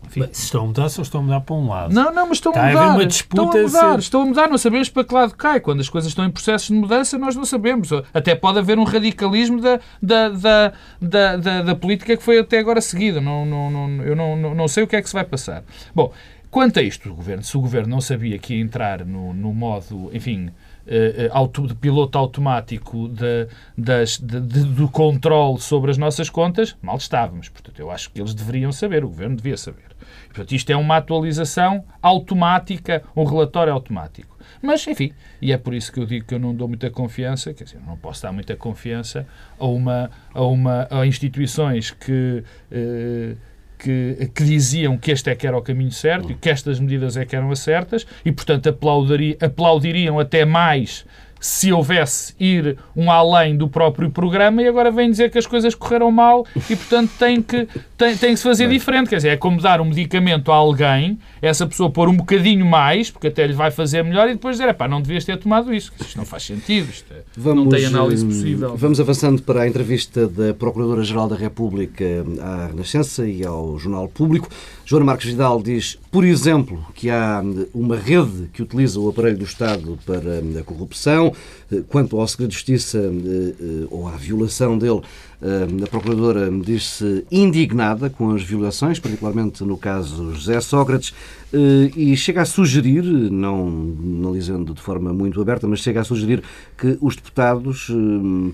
Enfim, Se estão a mudar, só estão a mudar para um lado. não, não, mas estão a a haver mudar. uma disputa estão a mudar, se- estão a mudar, não sabemos para que lado cai. Quando as coisas estão em processos de mudança, nós não sabemos. Até pode haver um radicalismo da, da, da, da, da, da política que foi até agora seguida. Não, não, não, eu não, não, não sei o que é que se vai passar. Bom, quanto a isto do governo, se o governo não sabia que ia entrar no, no modo, enfim, eh, auto, de piloto automático de, das, de- de- do controle sobre as nossas contas, mal estávamos. Portanto, eu acho que eles deveriam saber, o governo devia saber. Portanto, isto é uma atualização automática, um relatório automático. Mas, enfim, e é por isso que eu digo que eu não dou muita confiança, quer dizer, não posso dar muita confiança a, uma, a, uma, a instituições que, eh, que, que diziam que este é que era o caminho certo e que estas medidas é que eram as certas e, portanto, aplaudiri, aplaudiriam até mais se houvesse ir um além do próprio programa e agora vem dizer que as coisas correram mal e, portanto, tem que, tem, tem que se fazer diferente. Quer dizer, é como dar um medicamento a alguém, essa pessoa pôr um bocadinho mais, porque até lhe vai fazer melhor, e depois dizer, pá, não devias ter tomado isso. Isto não faz sentido. Isto é- Vamos, não tem análise possível. Vamos avançando para a entrevista da Procuradora-Geral da República à Renascença e ao Jornal Público. Joana Marques Vidal diz, por exemplo, que há eh, uma rede que utiliza o aparelho do Estado para eh, a corrupção. Eh, Quanto ao segredo de Justiça eh, eh, ou à violação dele, a Procuradora diz-se indignada com as violações, particularmente no caso José Sócrates, eh, e chega a sugerir, não analisando de forma muito aberta, mas chega a sugerir que os deputados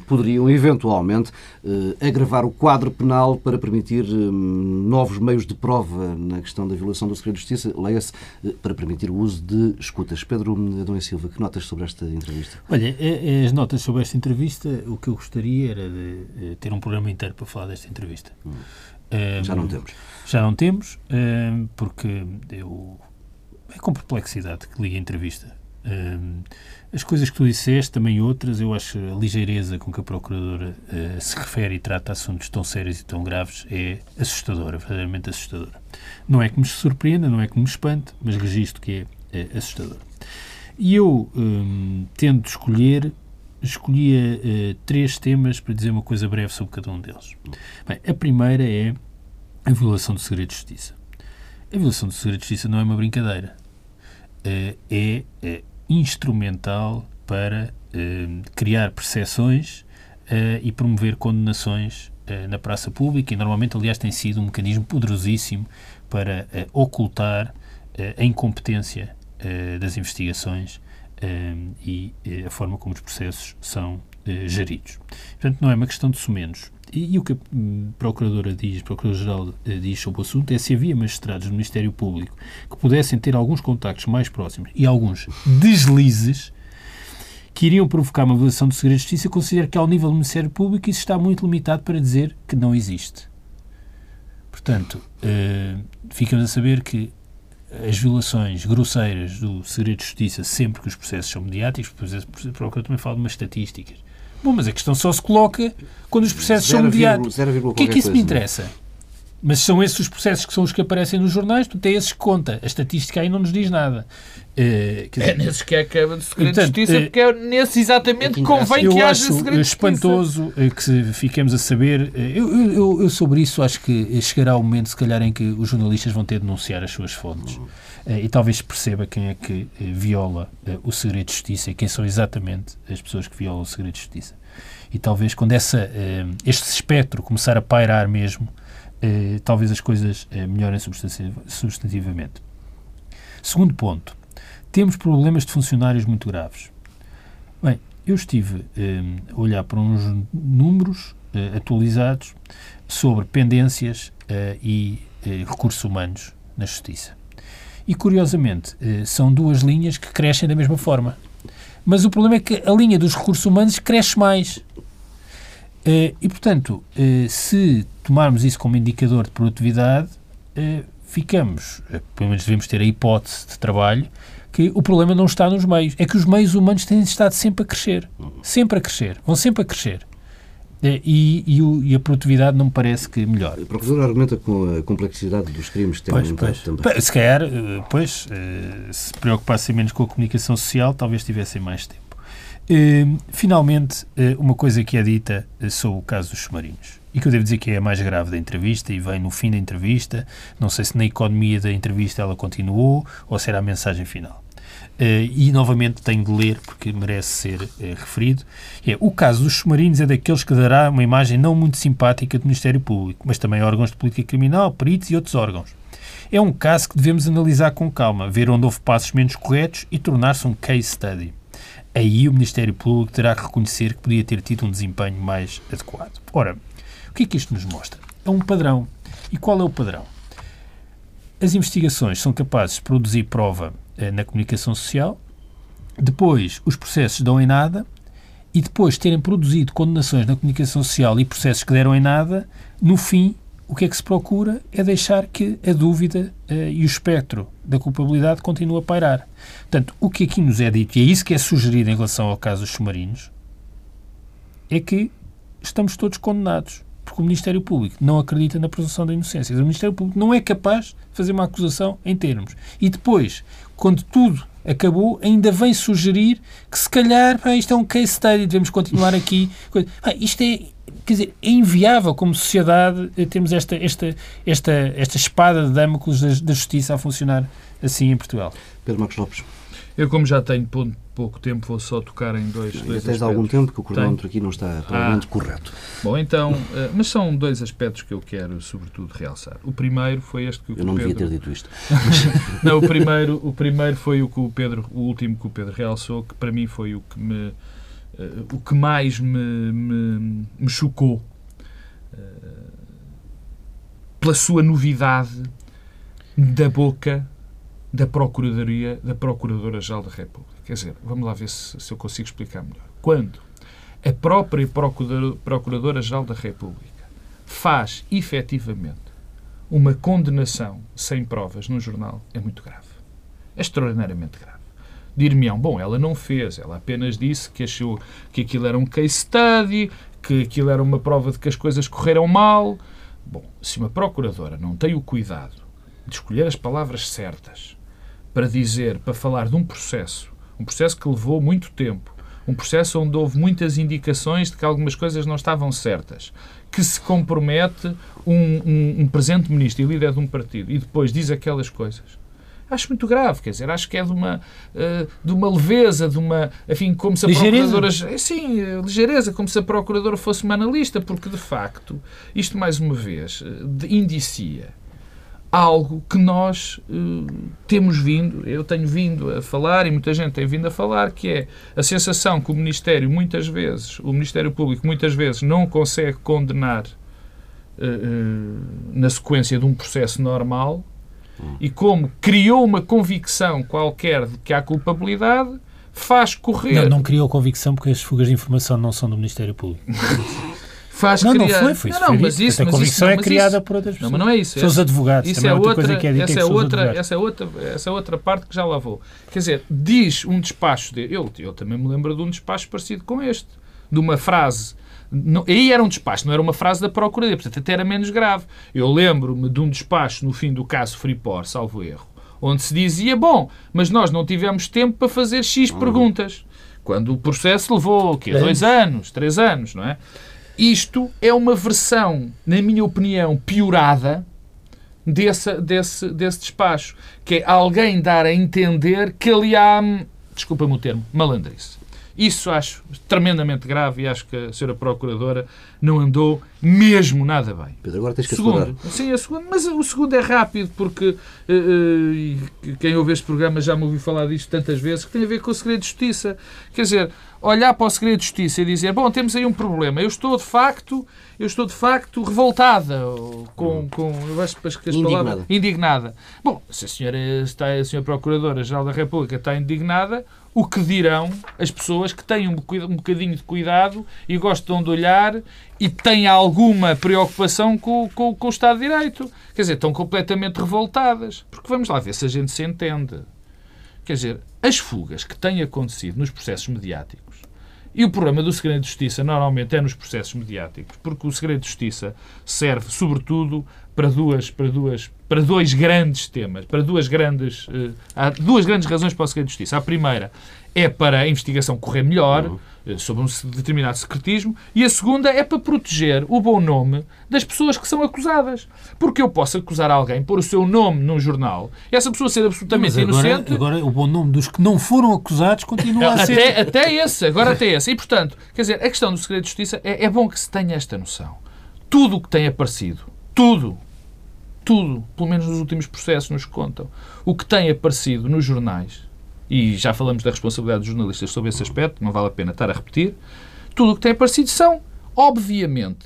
poderiam eventualmente eh, agravar o quadro penal para permitir novos meios de prova na questão da violação do segredo de justiça, leia-se, eh, para permitir o uso de escutas. Pedro Adão Silva, que notas sobre esta entrevista? Olha, as notas sobre esta entrevista, o que eu gostaria era de ter um programa inteiro para falar desta entrevista. Eh, Já não temos. Já não temos, eh, porque eu. É com perplexidade que li a entrevista. Hum, as coisas que tu disseste, também outras, eu acho a ligeireza com que a Procuradora uh, se refere e trata assuntos tão sérios e tão graves é assustadora, verdadeiramente assustadora. Não é que me surpreenda, não é que me espante, mas registro que é, é assustador. E eu um, tento escolher, escolhia uh, três temas para dizer uma coisa breve sobre cada um deles. Bem, a primeira é a violação do segredo de justiça. A violação do segredo de justiça não é uma brincadeira. Uh, é, é instrumental para criar percepções e promover condenações na praça pública e normalmente, aliás, tem sido um mecanismo poderosíssimo para ocultar a incompetência das investigações e a forma como os processos são geridos. Portanto, não é uma questão de sumenos. E, e, o que a hum, Procuradora diz, Procurador-Geral eh, diz sobre o assunto é se havia magistrados no Ministério Público que pudessem ter alguns contactos mais próximos e alguns deslizes que iriam provocar uma violação do segredo de justiça, considero que ao nível do Ministério Público isso está muito limitado para dizer que não existe. Portanto, uh, ficamos a saber que as violações grosseiras do segredo de justiça, sempre que os processos são mediáticos, por exemplo, Procuradora também fala de umas estatísticas, Bom, mas a questão só se coloca quando os processos são mediados. O que é que isso me interessa? Mas são esses os processos que são os que aparecem nos jornais, portanto é esses que conta. A estatística aí não nos diz nada. Uh, dizer, é nesses que é quebra de segredo portanto, de justiça, uh, porque é nesse exatamente que convém que haja segredo de espantoso eh, que fiquemos a saber. Eu, eu, eu, sobre isso acho que chegará o momento, se calhar, em que os jornalistas vão ter de denunciar as suas fontes. Uh, e talvez perceba quem é que viola o segredo de justiça e quem são exatamente as pessoas que violam o segredo de justiça. E talvez quando essa, este espectro começar a pairar mesmo, eh, talvez as coisas eh, melhorem substantivamente. Segundo ponto, temos problemas de funcionários muito graves. Bem, eu estive eh, a olhar para uns números eh, atualizados sobre pendências eh, e eh, recursos humanos na Justiça. E, curiosamente, são duas linhas que crescem da mesma forma. Mas o problema é que a linha dos recursos humanos cresce mais. Eh, e, portanto, eh, se tomarmos isso como indicador de produtividade, eh, ficamos, pelo menos devemos ter a hipótese de trabalho, que o problema não está nos meios. É que os meios humanos têm estado sempre a crescer. Sempre a crescer. Vão sempre a crescer. E, e, o, e, a produtividade não me parece que melhore. O Procurador argumenta com a complexidade dos crimes que tem pois, aumentado pois. também. Se calhar, pois, se preocupassem menos com a comunicação social, talvez tivessem mais tempo. Uh, finalmente, uh, uma coisa que é dita uh, sobre o caso dos submarinos. E que eu devo dizer que é a mais grave da entrevista e vem no fim da entrevista. Não sei se na economia da entrevista ela continuou ou se era a mensagem final. e novamente tenho de ler porque merece ser referido. É, o caso dos submarinos é daqueles que dará uma imagem não muito simpática do Ministério Público, mas também órgãos de política criminal, peritos e outros órgãos. É um caso que devemos analisar com calma, ver onde houve passos menos corretos e tornar-se um case study aí o Ministério Público terá que reconhecer que podia ter tido um desempenho mais adequado. Ora, o que é que isto nos mostra? É um padrão. E qual é o padrão? As investigações são capazes de produzir prova eh, na comunicação social, depois os processos dão em nada, e depois de terem produzido condenações na comunicação social e processos que deram em nada, no fim o que é que se procura é deixar que a dúvida uh, e o espectro da culpabilidade continue a pairar. Portanto, o que aqui nos é dito, e é isso que é sugerido em relação ao caso dos submarinos, é que estamos todos condenados, porque o Ministério Público não acredita na presunção da inocência. O Ministério Público não é capaz de fazer uma acusação em termos. E depois, quando tudo acabou, ainda vem sugerir que se calhar pá, isto é um case study, devemos continuar aqui. Isto é quer dizer, é inviável como sociedade termos esta, esta, esta, esta espada de Damocles da, da justiça a funcionar assim em Portugal. Pedro Marcos Lopes. Eu, como já tenho pouco tempo, vou só tocar em dois, dois aspectos. tens algum tempo que o cronómetro aqui não está provavelmente ah. correto. Bom, então, eh, mas são dois aspectos que eu quero, sobretudo, realçar. O primeiro foi este que o Eu não Pedro... devia ter dito isto. não, o primeiro, o primeiro foi o que o Pedro, o último que o Pedro realçou, que para mim foi o que me uh, o que mais me, me, me chocou uh, pela sua novidade da boca da Procuradoria, da Procuradora-Geral da República. Quer dizer, vamos lá ver se, se eu consigo explicar melhor. Quando a própria Procuradora-Geral da República faz efetivamente uma condenação sem provas no jornal, é muito grave. É extraordinariamente grave. Dir-me-ão, bom, ela não fez, ela apenas disse que achou que aquilo era um case study, que aquilo era uma prova de que as coisas correram mal. Bom, se uma procuradora não tem o cuidado de escolher as palavras certas para dizer, para falar de um processo, um processo que levou muito tempo, um processo onde houve muitas indicações de que algumas coisas não estavam certas, que se compromete um, um, um presente ministro e líder de um partido e depois diz aquelas coisas. Acho muito grave, quer dizer, acho que é de uma, uh, de uma leveza, de uma. Enfim, como se a ligeireza. procuradora. Sim, ligeireza, como se a procuradora fosse uma analista, porque de facto, isto mais uma vez, indicia algo que nós uh, temos vindo, eu tenho vindo a falar e muita gente tem vindo a falar, que é a sensação que o Ministério muitas vezes, o Ministério Público muitas vezes não consegue condenar uh, uh, na sequência de um processo normal. E como criou uma convicção qualquer de que há culpabilidade, faz correr... Não, não criou convicção porque as fugas de informação não são do Ministério Público. faz não, criar... não foi, foi não, não, mas isso, a mas convicção isso, é mas criada isso... por outras pessoas. Não, mas não é isso. São os advogados. Isso é outra, outra coisa que é dita essa, é é outra, essa, é outra, essa é outra parte que já lá vou. Quer dizer, diz um despacho de. Eu, eu também me lembro de um despacho parecido com este. De uma frase. Não, aí era um despacho, não era uma frase da Procuradoria, portanto até era menos grave. Eu lembro-me de um despacho no fim do caso Freeport, salvo erro, onde se dizia: bom, mas nós não tivemos tempo para fazer X perguntas. Quando o processo levou o quê? Dois anos, três anos, não é? Isto é uma versão, na minha opinião, piorada desse, desse, desse despacho. Que é alguém dar a entender que ali há, desculpa-me o termo, malandrice. Isso acho tremendamente grave e acho que a senhora Procuradora não andou mesmo nada bem. Pedro, agora tens que segundo, Sim, a segundo, mas o segundo é rápido porque uh, uh, quem ouve este programa já me ouviu falar disto tantas vezes que tem a ver com o segredo de justiça. Quer dizer, olhar para o segredo de justiça e dizer, bom, temos aí um problema, eu estou de facto, eu estou de facto revoltada com, com eu acho que as indignada. palavras indignada. Bom, se a senhora está, a senhora procuradora geral da República está indignada, o que dirão as pessoas que têm um bocadinho de cuidado e gostam de olhar e têm alguma preocupação com, com, com o Estado de Direito. Quer dizer, estão completamente revoltadas. Porque vamos lá ver se a gente se entende. Quer dizer, as fugas que têm acontecido nos processos mediáticos e o problema do segredo de justiça normalmente é nos processos mediáticos, porque o segredo de justiça serve, sobretudo, para duas, para duas, para dois grandes temas, para duas grandes, uh, há duas grandes razões para o segredo de justiça. A primeira é para a investigação correr melhor uhum. uh, sobre um determinado secretismo e a segunda é para proteger o bom nome das pessoas que são acusadas. Porque eu posso acusar alguém, pôr o seu nome num jornal, e essa pessoa ser absolutamente Mas agora, inocente. Agora o bom nome dos que não foram acusados continua a ser. Até, até esse, agora até esse. E portanto, quer dizer, a questão do segredo de justiça é, é bom que se tenha esta noção. Tudo o que tem aparecido, tudo, tudo, pelo menos nos últimos processos nos contam, o que tem aparecido nos jornais, e já falamos da responsabilidade dos jornalistas sobre esse aspecto, não vale a pena estar a repetir, tudo o que tem aparecido são, obviamente,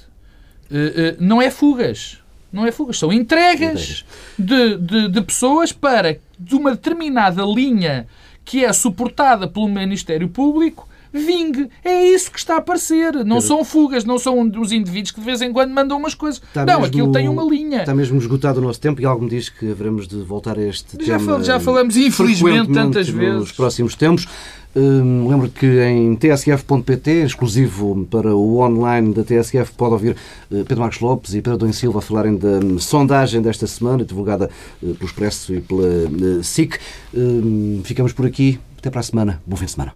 uh, uh, não é fugas. Não é fugas, são entregas de, de, de pessoas para, de uma determinada linha que é suportada pelo Ministério Público, vingue. É isso que está a aparecer. Não são fugas, não são os indivíduos que de vez em quando mandam umas coisas. Está não, mesmo, aquilo tem uma linha. Está mesmo esgotado o nosso tempo e algo me diz que haveremos de voltar a este já tema. Fal, já falamos, infelizmente, tantas vezes. Nos próximos tempos. Hum, lembro que em tsf.pt, exclusivo para o online da TSF, pode ouvir uh, Pedro Marcos Lopes e Pedro Dom Silva falarem da um, sondagem desta semana, divulgada uh, pelo Expresso e pela uh, SIC. Hum, ficamos por aqui. Até para a semana. Bom fim de semana.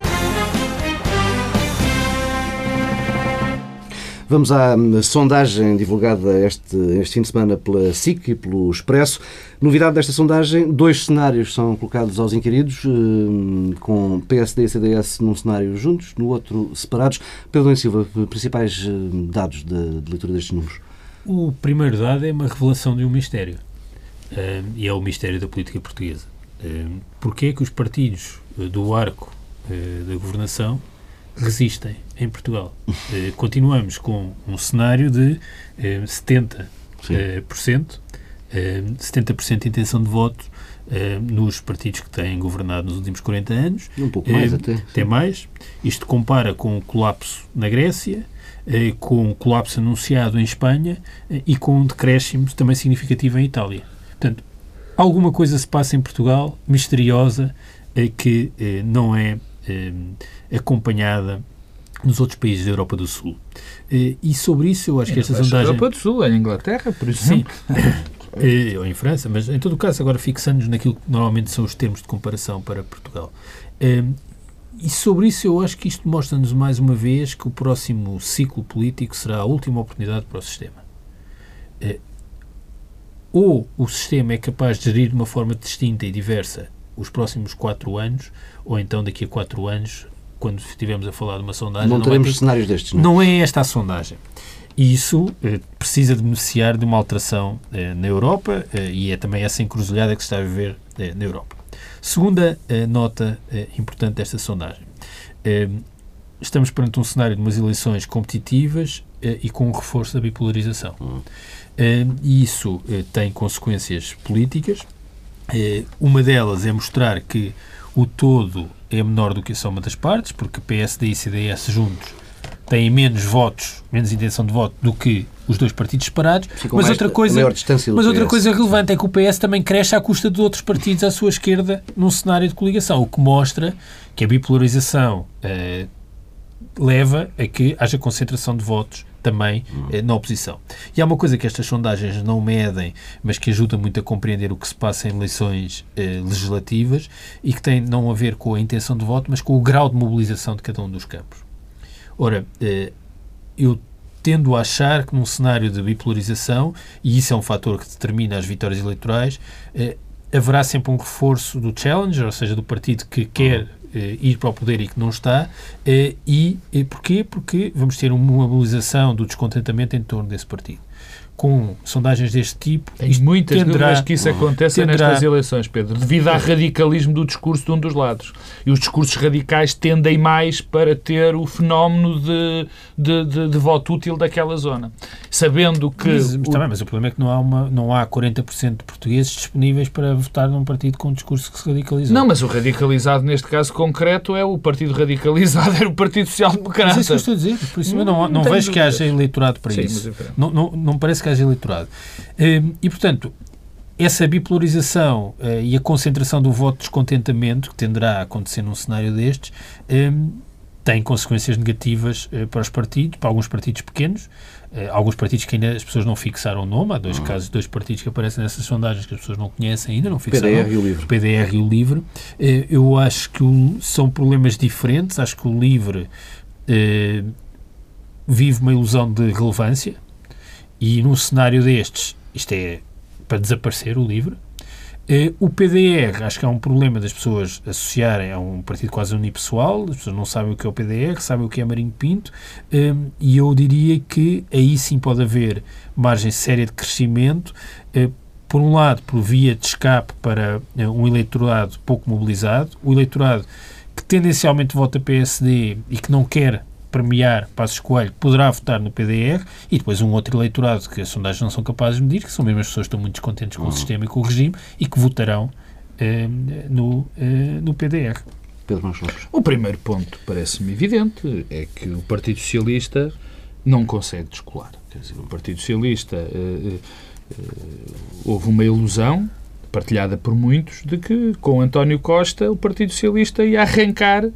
Vamos à hum, sondagem divulgada este, este fim de semana pela SIC e pelo Expresso. Novidade desta sondagem, dois cenários são colocados aos inquiridos, hum, com PSD e CDS num cenário juntos, no outro separados. Pedro e Silva, principais hum, dados de, de leitura destes números? O primeiro dado é uma revelação de um mistério, e é o mistério da política portuguesa. Porquê é que os partidos eh, do arco eh, da governação resistem em Portugal. Eh, continuamos com um cenário de eh, 70%, eh, por cento, eh, 70% de intenção de voto eh, nos partidos que têm governado nos últimos 40 anos. Um pouco mais até. Até mais. Isto compara com o colapso na Grécia, com o colapso anunciado em Espanha e com um decréscimo também significativo em Itália. Portanto, alguma coisa se passa em Portugal, misteriosa, que não é acompanhada nos outros países da Europa do Sul. Eh, E sobre isso eu acho que esta sondagem... Europa do Sul, em Inglaterra, por Sim, exemplo. Eh, ou em França, mas em todo o caso, agora fixando-nos naquilo que normalmente são os termos de comparação para Portugal. Eh, E sobre isso eu acho que isto mostra-nos mais uma vez que o próximo ciclo político será a última oportunidade para o sistema. Eh, Ou o sistema é capaz de gerir de uma forma distinta e diversa os próximos quatro anos, ou então daqui a quatro anos, quando estivermos a falar de uma sondagem, Não vai teremos ter- cenários destes, não? não é esta a sondagem. E isso eh, precisa de beneficiar de uma alteração eh, na Europa eh, e é também essa encruzilhada que se está a viver eh, na Europa. Segunda eh, nota eh, importante desta sondagem. Estamos perante um cenário de umas eleições competitivas e com um reforço da bipolarização. Eh, e isso tem consequências políticas. Eh, uma delas é mostrar que o todo é menor do que a soma das partes, porque PSD e CDS juntos têm menos votos, menos intenção de voto do que os dois partidos separados. Mas outra coisa, mas outra PS. coisa relevante é que o PS também cresce à custa de outros partidos à sua esquerda num cenário de coligação, o que mostra que a bipolarização eh, leva a que haja concentração de votos também eh, na oposição. E há uma coisa que estas sondagens não medem, mas que ajuda muito a compreender o que se passa em eleições eh, legislativas e que tem não a ver com a intenção de voto, mas com o grau de mobilização de cada um dos campos. Ora, eh, eu tendo a achar que num cenário de bipolarização, e isso é um fator que determina as vitórias eleitorais, eh, haverá sempre um reforço do challenger, ou seja, do partido que quer eh, ir para o poder e que não está. eh, e eh, porquê? Porque vamos ter uma mobilização do descontentamento em torno desse partido. Com sondagens deste tipo, isto muitas tenderá- dúvidas que isso aconteça tenderá- nestas eleições, Pedro, devido ao radicalismo do discurso de um dos lados. E os discursos radicais tendem mais para ter o fenómeno de, de, de- de voto útil daquela zona. Sabendo que... Mas, mas, o- bem, mas o problema é que não há, uma, não há 40% de portugueses disponíveis para votar num partido com um discurso que se radicalizou. Não, mas o radicalizado neste caso concreto é o partido radicalizado, era o Partido Social Democrata. Mas é isso que eu estou a dizer. Por isso eu não, Não não tenho vejo que dúvidas. haja eleitorado para Sim, isso. é- Não, não, não parece haja eleitorado. Hum, E, portanto, essa bipolarização eh, e a concentração do voto de descontentamento, que tenderá a acontecer num cenário destes, hum, tem consequências negativas eh, para os partidos, para alguns partidos pequenos, eh, alguns partidos que ainda as pessoas não fixaram o nome. Há dois casos, dois partidos que aparecem nessas sondagens que as pessoas não conhecem ainda, não fixaram PDR e o LIVRE. PDR e o LIVRE. Eu acho que o- são problemas diferentes. Acho que o LIVRE vive uma ilusão de relevância e num cenário destes, isto é para desaparecer o LIVRE. Eh, O PDR, acho que há um problema das pessoas associarem a um partido quase unipessoal, as pessoas não sabem o que é o PDR, sabem o que é Marinho Pinto, eh, e eu diria que aí sim pode haver margem séria de crescimento, eh, por um lado, por via de escape para um eleitorado pouco mobilizado, o eleitorado que tendencialmente vota PSD e que não quer premiar Passos Coelho poderá votar no PDR e depois um outro eleitorado que as sondagens não são capazes de medir, que são mesmo as pessoas que estão muito descontentes com o sistema e com o regime e que votarão eh, no, eh, no PDR. Pedro Lopes. O primeiro ponto parece-me evidente é que o Partido Socialista não consegue descolar. Quer dizer, o Partido Socialista eh, houve uma ilusão partilhada por muitos de que com António Costa o Partido Socialista ia arrancar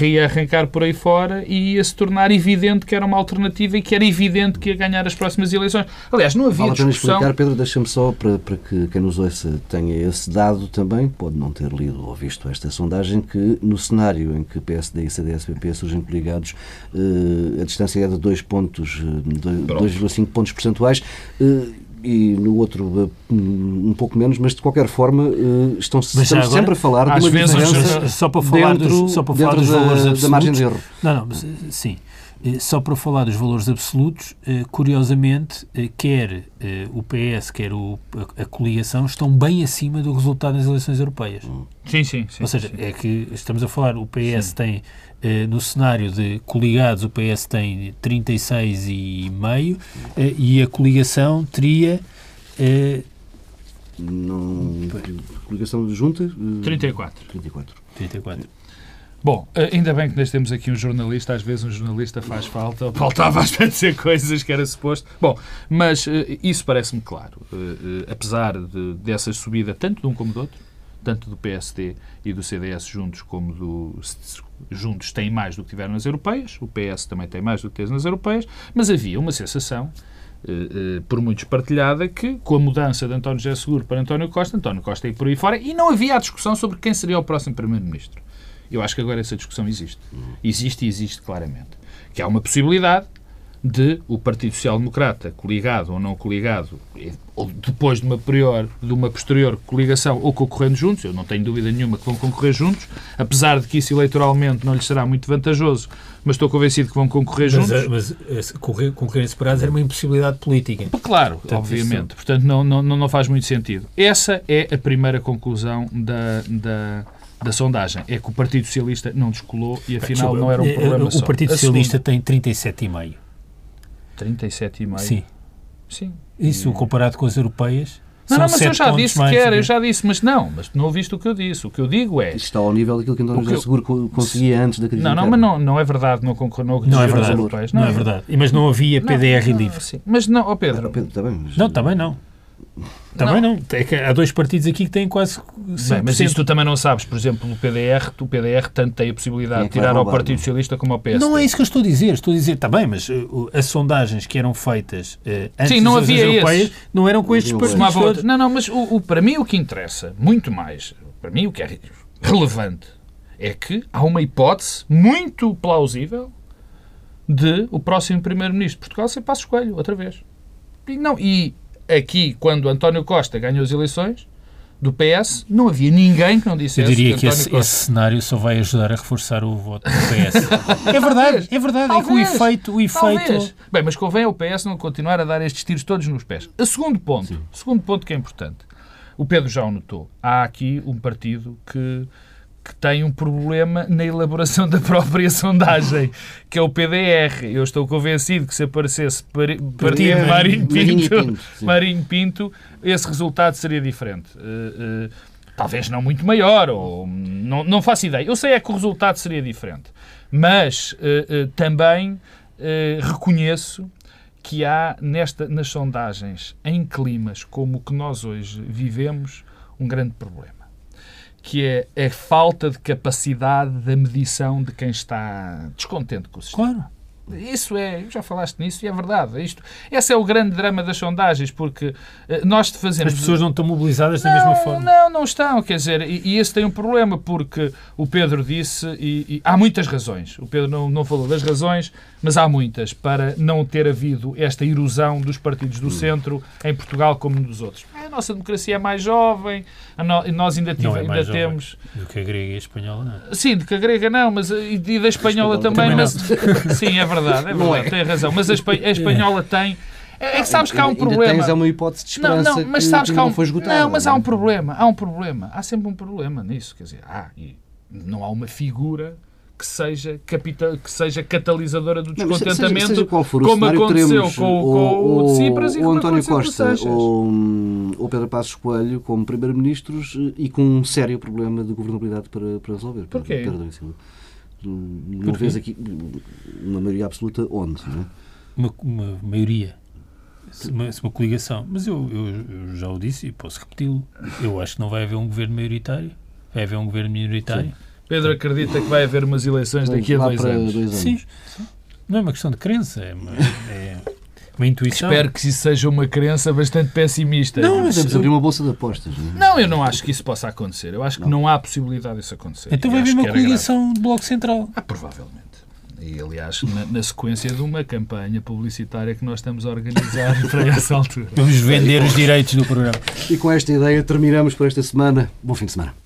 ia arrancar por aí fora e ia se tornar evidente que era uma alternativa e que era evidente que ia ganhar as próximas eleições. Aliás, não havia Vale a pena discussão. explicar, Pedro, deixa-me só para, para que quem nos ouça tenha esse dado também, pode não ter lido ou visto esta sondagem, que no cenário em que PSD e CDS-PP surgem coligados, eh, a distância é de 2 pontos, eh, dois- Pronto. 2,5 pontos percentuais, eh, e no outro eh, um pouco menos, mas de qualquer forma eh, estão estamos agora, sempre a falar de uma vezes, diferença só para falar dentro, dos, só para falar dos da, absolutos. da margem de erro. Não, não, mas, eh, sim. Eh, Só para falar dos valores absolutos, eh, curiosamente, eh, quer o PS, quer o- a, a coligação estão bem acima do resultado das eleições europeias. Sim, sim, sim. Ou seja, sim. é que estamos a falar, o PS tem, eh, no cenário de coligados, o PS tem 36,5 eh, e a coligação teria Não, coligação de junta? eh, 34. 34. 34. Bom, eh, ainda bem que nós temos aqui um jornalista, às vezes um jornalista faz falta, faltava às vezes dizer coisas que era suposto. Bom, mas eh, isso parece-me claro. Eh, apesar de, dessa subida, tanto de um como do outro, tanto do PSD e do CDS juntos como do juntos têm mais do que tiveram nas europeias, o PS também tem mais do que teve nas europeias, mas havia uma sensação por muitos partilhada, que com a mudança de António José Seguro para António Costa, António Costa ia por aí fora, e não havia a discussão sobre quem seria o próximo Primeiro-Ministro. Eu acho que agora essa discussão existe. Existe e existe claramente. Que há uma possibilidade de o Partido Social Democrata, coligado ou não coligado, ou depois de uma, prior, de uma posterior coligação ou concorrendo juntos, eu não tenho dúvida nenhuma que vão concorrer juntos, apesar de que isso eleitoralmente não lhes será muito vantajoso, mas estou convencido que vão concorrer mas, juntos. Mas, mas concorrer, separados era uma impossibilidade política. Claro, Portanto, obviamente. Isso... Portanto, não, não, não faz muito sentido. Essa é a primeira conclusão da, da da sondagem é que o Partido Socialista não descolou e afinal não era um problema o só. O Partido Socialista segunda... tem 37,5. 37,5? Sim. Sim. Isso e... comparado com as europeias. Não, não, mas eu já disse que era, eu já disse, mas não, mas não ouviste o que eu disse. O que eu digo é. Isto está ao nível daquilo que António José. Seguro conseguia antes da crise. Não, não, mas não, não é verdade, não concorreu não, não é verdade. Não, não é, é verdade. Mas não havia PDR não, livre. Sim. Mas não, ó oh Pedro. Pedro também, mas... Não, também não. Também não. não. É que há dois partidos aqui que têm quase 100%. Bem, mas isso tu também não sabes. Por exemplo, o PDR, o PDR tanto tem a possibilidade é de tirar ao Partido Socialista como ao PS. Não é isso que eu estou a dizer. Estou a dizer, está bem, mas uh, as sondagens que eram feitas uh, antes Sim, não das havia europeias esse. não eram com estes partidos. Não, não, mas o, o, para mim o que interessa, muito mais, para mim o que é relevante, é que há uma hipótese muito plausível de o próximo Primeiro-Ministro de Portugal ser Passos Coelho, outra vez. E, não, e aqui, quando António Costa ganhou as eleições do PS, não havia ninguém que não dissesse Eu diria que, que esse, esse, cenário só vai ajudar a reforçar o voto do PS. é verdade, é verdade. Talvez, é que o efeito... O efeito... Bem, mas convém ao PS não continuar a dar estes tiros todos nos pés. A segundo ponto, Sim. segundo ponto que é importante, o Pedro já o notou, há aqui um partido que que tem um problema na elaboração da própria sondagem, que é o PDR. Eu estou convencido que se aparecesse partido Marinho Pinto, Marinho Pinto, esse resultado seria diferente. Uh, uh, talvez não muito maior, ou não, não faço ideia. Eu sei é que o resultado seria diferente. Mas uh, também reconheço que há nesta, nas sondagens, em climas como o que nós hoje vivemos, um grande problema que é a falta de capacidade da medição de quem está descontente com o sistema. Claro. Isso é, já falaste nisso e é verdade. Isto, esse é o grande drama das sondagens, porque eh, nós fazemos. As pessoas não estão mobilizadas da não, mesma forma. Não, não estão, quer dizer, e, e, esse tem um problema, porque o Pedro disse, e, e, há muitas razões. O Pedro não, não falou das razões, mas há muitas para não ter havido esta erosão dos partidos do hum. centro em Portugal como nos outros. A nossa democracia é mais jovem, no, nós ainda, tive, é ainda temos. Do que a grega e a espanhola, não. Sim, do que a grega não, mas e, da espanhola também, também mas. Sim, é verdade é verdade, é. tem razão. Mas a, a espanhola tem. É, é que sabes que há um problema. Tens uma hipótese de esperança não, não, mas sabes que, que, há um, não foi esgotada. Não, mas há um é? problema. Há um problema. Há sempre um problema nisso. Quer dizer, há, e não há uma figura que seja, capital, que seja catalisadora do descontentamento, seja, seja qual for, como aconteceu com, com o, Tsipras e o António Costa ou, o Pedro Passos Coelho como Primeiro-Ministros e com um sério problema de governabilidade para, para resolver. Porquê? Não vês aqui uma maioria absoluta onde? Não é? uma, uma maioria. Uma, uma coligação. Mas eu, eu, eu, já o disse e posso repeti-lo. Eu acho que não vai haver um governo maioritário. Vai haver um governo minoritário. Sim. Pedro acredita que vai haver umas eleições daqui a dois anos. dois anos. Sim. Não é uma questão de crença. É, uma, é uma intuição. Espero que isso seja uma crença bastante pessimista. Não, mas devemos abrir uma bolsa de apostas. Não, é? não, eu não acho que isso possa acontecer. Eu acho que não, não há possibilidade disso acontecer. Então vai haver uma coligação de Bloco Central. Ah, provavelmente. E, aliás, na, na, sequência de uma campanha publicitária que nós estamos a organizar para essa altura. Vamos vender os direitos do programa. E com esta ideia terminamos por esta semana. Bom fim de semana.